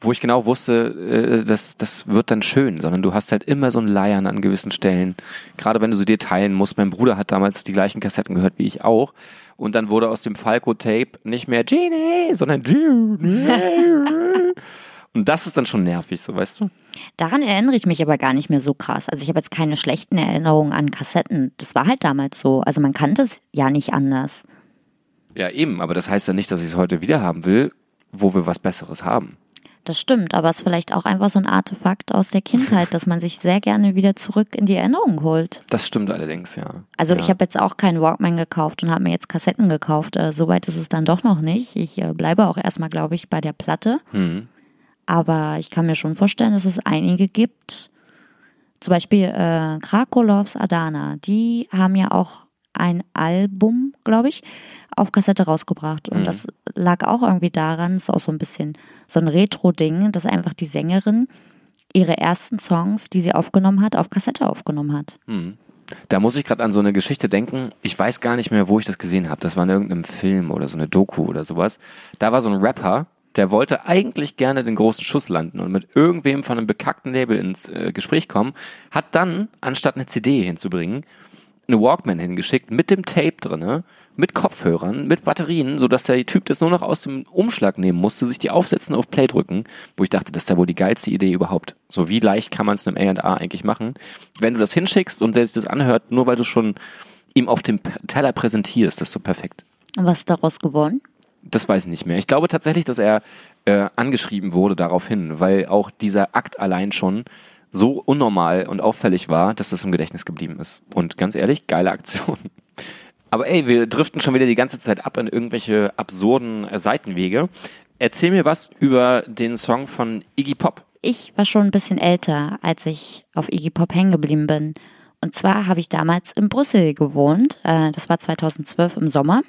wo ich genau wusste, äh, das, das wird dann schön, sondern du hast halt immer so ein Leiern an gewissen Stellen. Gerade wenn du sie dir teilen musst. Mein Bruder hat damals die gleichen Kassetten gehört wie ich auch. Und dann wurde aus dem Falco-Tape nicht mehr Genie, sondern Genie. (laughs) Und das ist dann schon nervig, so weißt du? Daran erinnere ich mich aber gar nicht mehr so krass. Also ich habe jetzt keine schlechten Erinnerungen an Kassetten. Das war halt damals so. Also man kannte es ja nicht anders. Ja, eben, aber das heißt ja nicht, dass ich es heute wieder haben will, wo wir was Besseres haben. Das stimmt, aber es ist vielleicht auch einfach so ein Artefakt aus der Kindheit, (laughs) dass man sich sehr gerne wieder zurück in die Erinnerung holt. Das stimmt allerdings, ja. Also ja. ich habe jetzt auch keinen Walkman gekauft und habe mir jetzt Kassetten gekauft. Äh, Soweit ist es dann doch noch nicht. Ich äh, bleibe auch erstmal, glaube ich, bei der Platte. Mhm. Aber ich kann mir schon vorstellen, dass es einige gibt. Zum Beispiel äh, Krakolovs Adana. Die haben ja auch ein Album, glaube ich, auf Kassette rausgebracht. Und mhm. das lag auch irgendwie daran, ist auch so ein bisschen so ein Retro-Ding, dass einfach die Sängerin ihre ersten Songs, die sie aufgenommen hat, auf Kassette aufgenommen hat. Mhm. Da muss ich gerade an so eine Geschichte denken. Ich weiß gar nicht mehr, wo ich das gesehen habe. Das war in irgendeinem Film oder so eine Doku oder sowas. Da war so ein Rapper, der wollte eigentlich gerne den großen Schuss landen und mit irgendwem von einem bekackten Label ins äh, Gespräch kommen, hat dann, anstatt eine CD hinzubringen, eine Walkman hingeschickt mit dem Tape drinne, mit Kopfhörern, mit Batterien, sodass der Typ das nur noch aus dem Umschlag nehmen musste, sich die aufsetzen, auf Play drücken, wo ich dachte, das ist ja wohl die geilste Idee überhaupt. So wie leicht kann man es einem A&A eigentlich machen? Wenn du das hinschickst und der sich das anhört, nur weil du schon ihm auf dem Teller präsentierst, das ist so perfekt. Was ist daraus geworden? Das weiß ich nicht mehr. Ich glaube tatsächlich, dass er äh, angeschrieben wurde daraufhin, weil auch dieser Akt allein schon so unnormal und auffällig war, dass das im Gedächtnis geblieben ist. Und ganz ehrlich, geile Aktion. (laughs) Aber ey, wir driften schon wieder die ganze Zeit ab in irgendwelche absurden äh, Seitenwege. Erzähl mir was über den Song von Iggy Pop. Ich war schon ein bisschen älter, als ich auf Iggy Pop hängen geblieben bin. Und zwar habe ich damals in Brüssel gewohnt. Äh, das war 2012 im Sommer.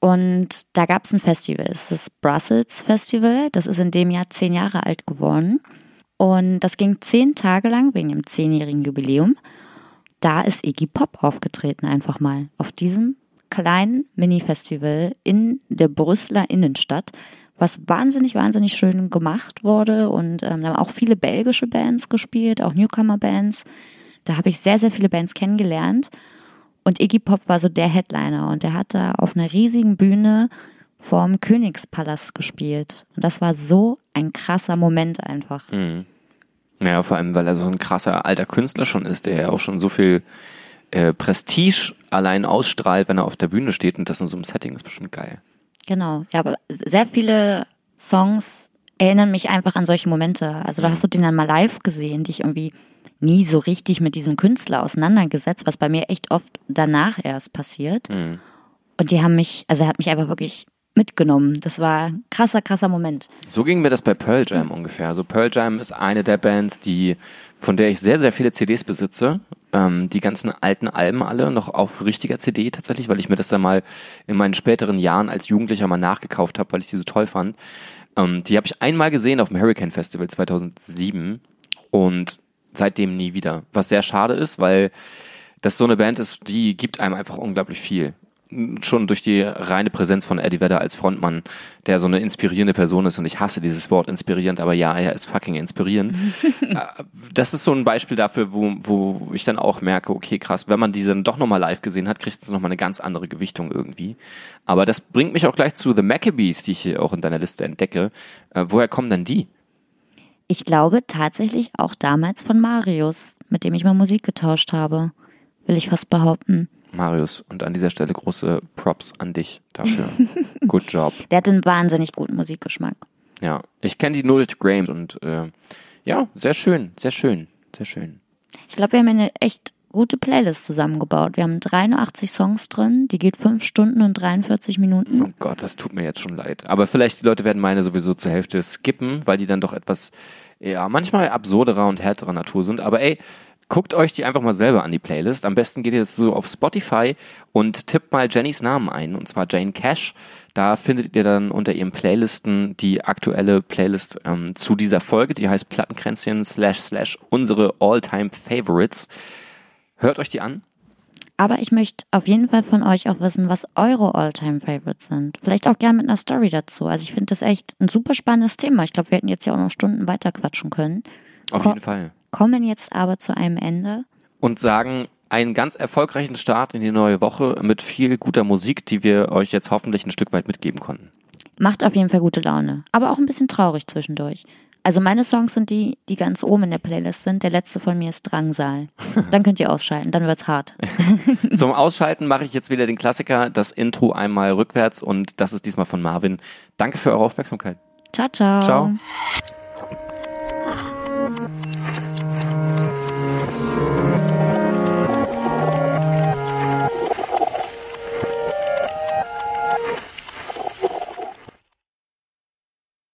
Und da gab es ein Festival. Es ist das Brussels Festival. Das ist in dem Jahr zehn Jahre alt geworden. Und das ging zehn Tage lang wegen dem zehnjährigen Jubiläum. Da ist Iggy Pop aufgetreten, einfach mal. Auf diesem kleinen Mini-Festival in der Brüsseler Innenstadt, was wahnsinnig, wahnsinnig schön gemacht wurde. Und ähm, da haben auch viele belgische Bands gespielt, auch Newcomer-Bands. Da habe ich sehr, sehr viele Bands kennengelernt. Und Iggy Pop war so der Headliner und der hat da auf einer riesigen Bühne vorm Königspalast gespielt. Und das war so ein krasser Moment einfach. Mhm. Ja, vor allem, weil er so ein krasser alter Künstler schon ist, der ja auch schon so viel äh, Prestige allein ausstrahlt, wenn er auf der Bühne steht und das in so einem Setting ist bestimmt geil. Genau, ja, aber sehr viele Songs erinnern mich einfach an solche Momente. Also da hast du den dann mal live gesehen, die ich irgendwie nie so richtig mit diesem Künstler auseinandergesetzt, was bei mir echt oft danach erst passiert. Mhm. Und die haben mich, also er hat mich einfach wirklich mitgenommen. Das war ein krasser, krasser Moment. So ging mir das bei Pearl Jam ungefähr. Also Pearl Jam ist eine der Bands, die, von der ich sehr, sehr viele CDs besitze. Ähm, die ganzen alten Alben alle noch auf richtiger CD tatsächlich, weil ich mir das dann mal in meinen späteren Jahren als Jugendlicher mal nachgekauft habe, weil ich die so toll fand. Ähm, die habe ich einmal gesehen auf dem Hurricane Festival 2007 und seitdem nie wieder. Was sehr schade ist, weil das so eine Band ist, die gibt einem einfach unglaublich viel. Schon durch die reine Präsenz von Eddie Vedder als Frontmann, der so eine inspirierende Person ist und ich hasse dieses Wort inspirierend, aber ja, er ist fucking inspirierend. (laughs) Äh, das ist so ein Beispiel dafür, wo, wo ich dann auch merke, okay, krass, wenn man diese doch nochmal live gesehen hat, kriegt es nochmal eine ganz andere Gewichtung irgendwie. Aber das bringt mich auch gleich zu The Maccabees, die ich hier auch in deiner Liste entdecke. Äh, woher kommen denn die? Ich glaube tatsächlich auch damals von Marius, mit dem ich mal Musik getauscht habe. Will ich fast behaupten. Marius, und an dieser Stelle große Props an dich dafür. (laughs) Good job. Der hat einen wahnsinnig guten Musikgeschmack. Ja, ich kenne die Nulled Graham und äh, ja, sehr schön, sehr schön, sehr schön. Ich glaube, wir haben eine echt gute Playlist zusammengebaut. Wir haben 83 Songs drin, die geht 5 Stunden und 43 Minuten. Oh Gott, das tut mir jetzt schon leid. Aber vielleicht die Leute werden meine sowieso zur Hälfte skippen, weil die dann doch etwas, ja, manchmal absurderer und härterer Natur sind. Aber ey, guckt euch die einfach mal selber an, die Playlist. Am besten geht ihr jetzt so auf Spotify und tippt mal Jennys Namen ein, und zwar Jane Cash. Da findet ihr dann unter ihren Playlisten die aktuelle Playlist ähm, zu dieser Folge, die heißt Plattenkränzchen slash slash unsere All-Time Favorites. Hört euch die an. Aber ich möchte auf jeden Fall von euch auch wissen, was eure All-Time-Favorites sind. Vielleicht auch gerne mit einer Story dazu. Also ich finde das echt ein super spannendes Thema. Ich glaube, wir hätten jetzt ja auch noch Stunden weiter quatschen können. Auf Ko jeden Fall. Kommen jetzt aber zu einem Ende. Und sagen einen ganz erfolgreichen Start in die neue Woche mit viel guter Musik, die wir euch jetzt hoffentlich ein Stück weit mitgeben konnten. Macht auf jeden Fall gute Laune. Aber auch ein bisschen traurig zwischendurch. Also meine Songs sind die, die ganz oben in der Playlist sind. Der letzte von mir ist Drangsal. (laughs) Dann könnt ihr ausschalten, dann wird's hart. (laughs) Zum (laughs) Ausschalten mache ich jetzt wieder den Klassiker, das Intro einmal rückwärts und das ist diesmal von Marvin. Danke für eure Aufmerksamkeit. Ciao, ciao. Ciao.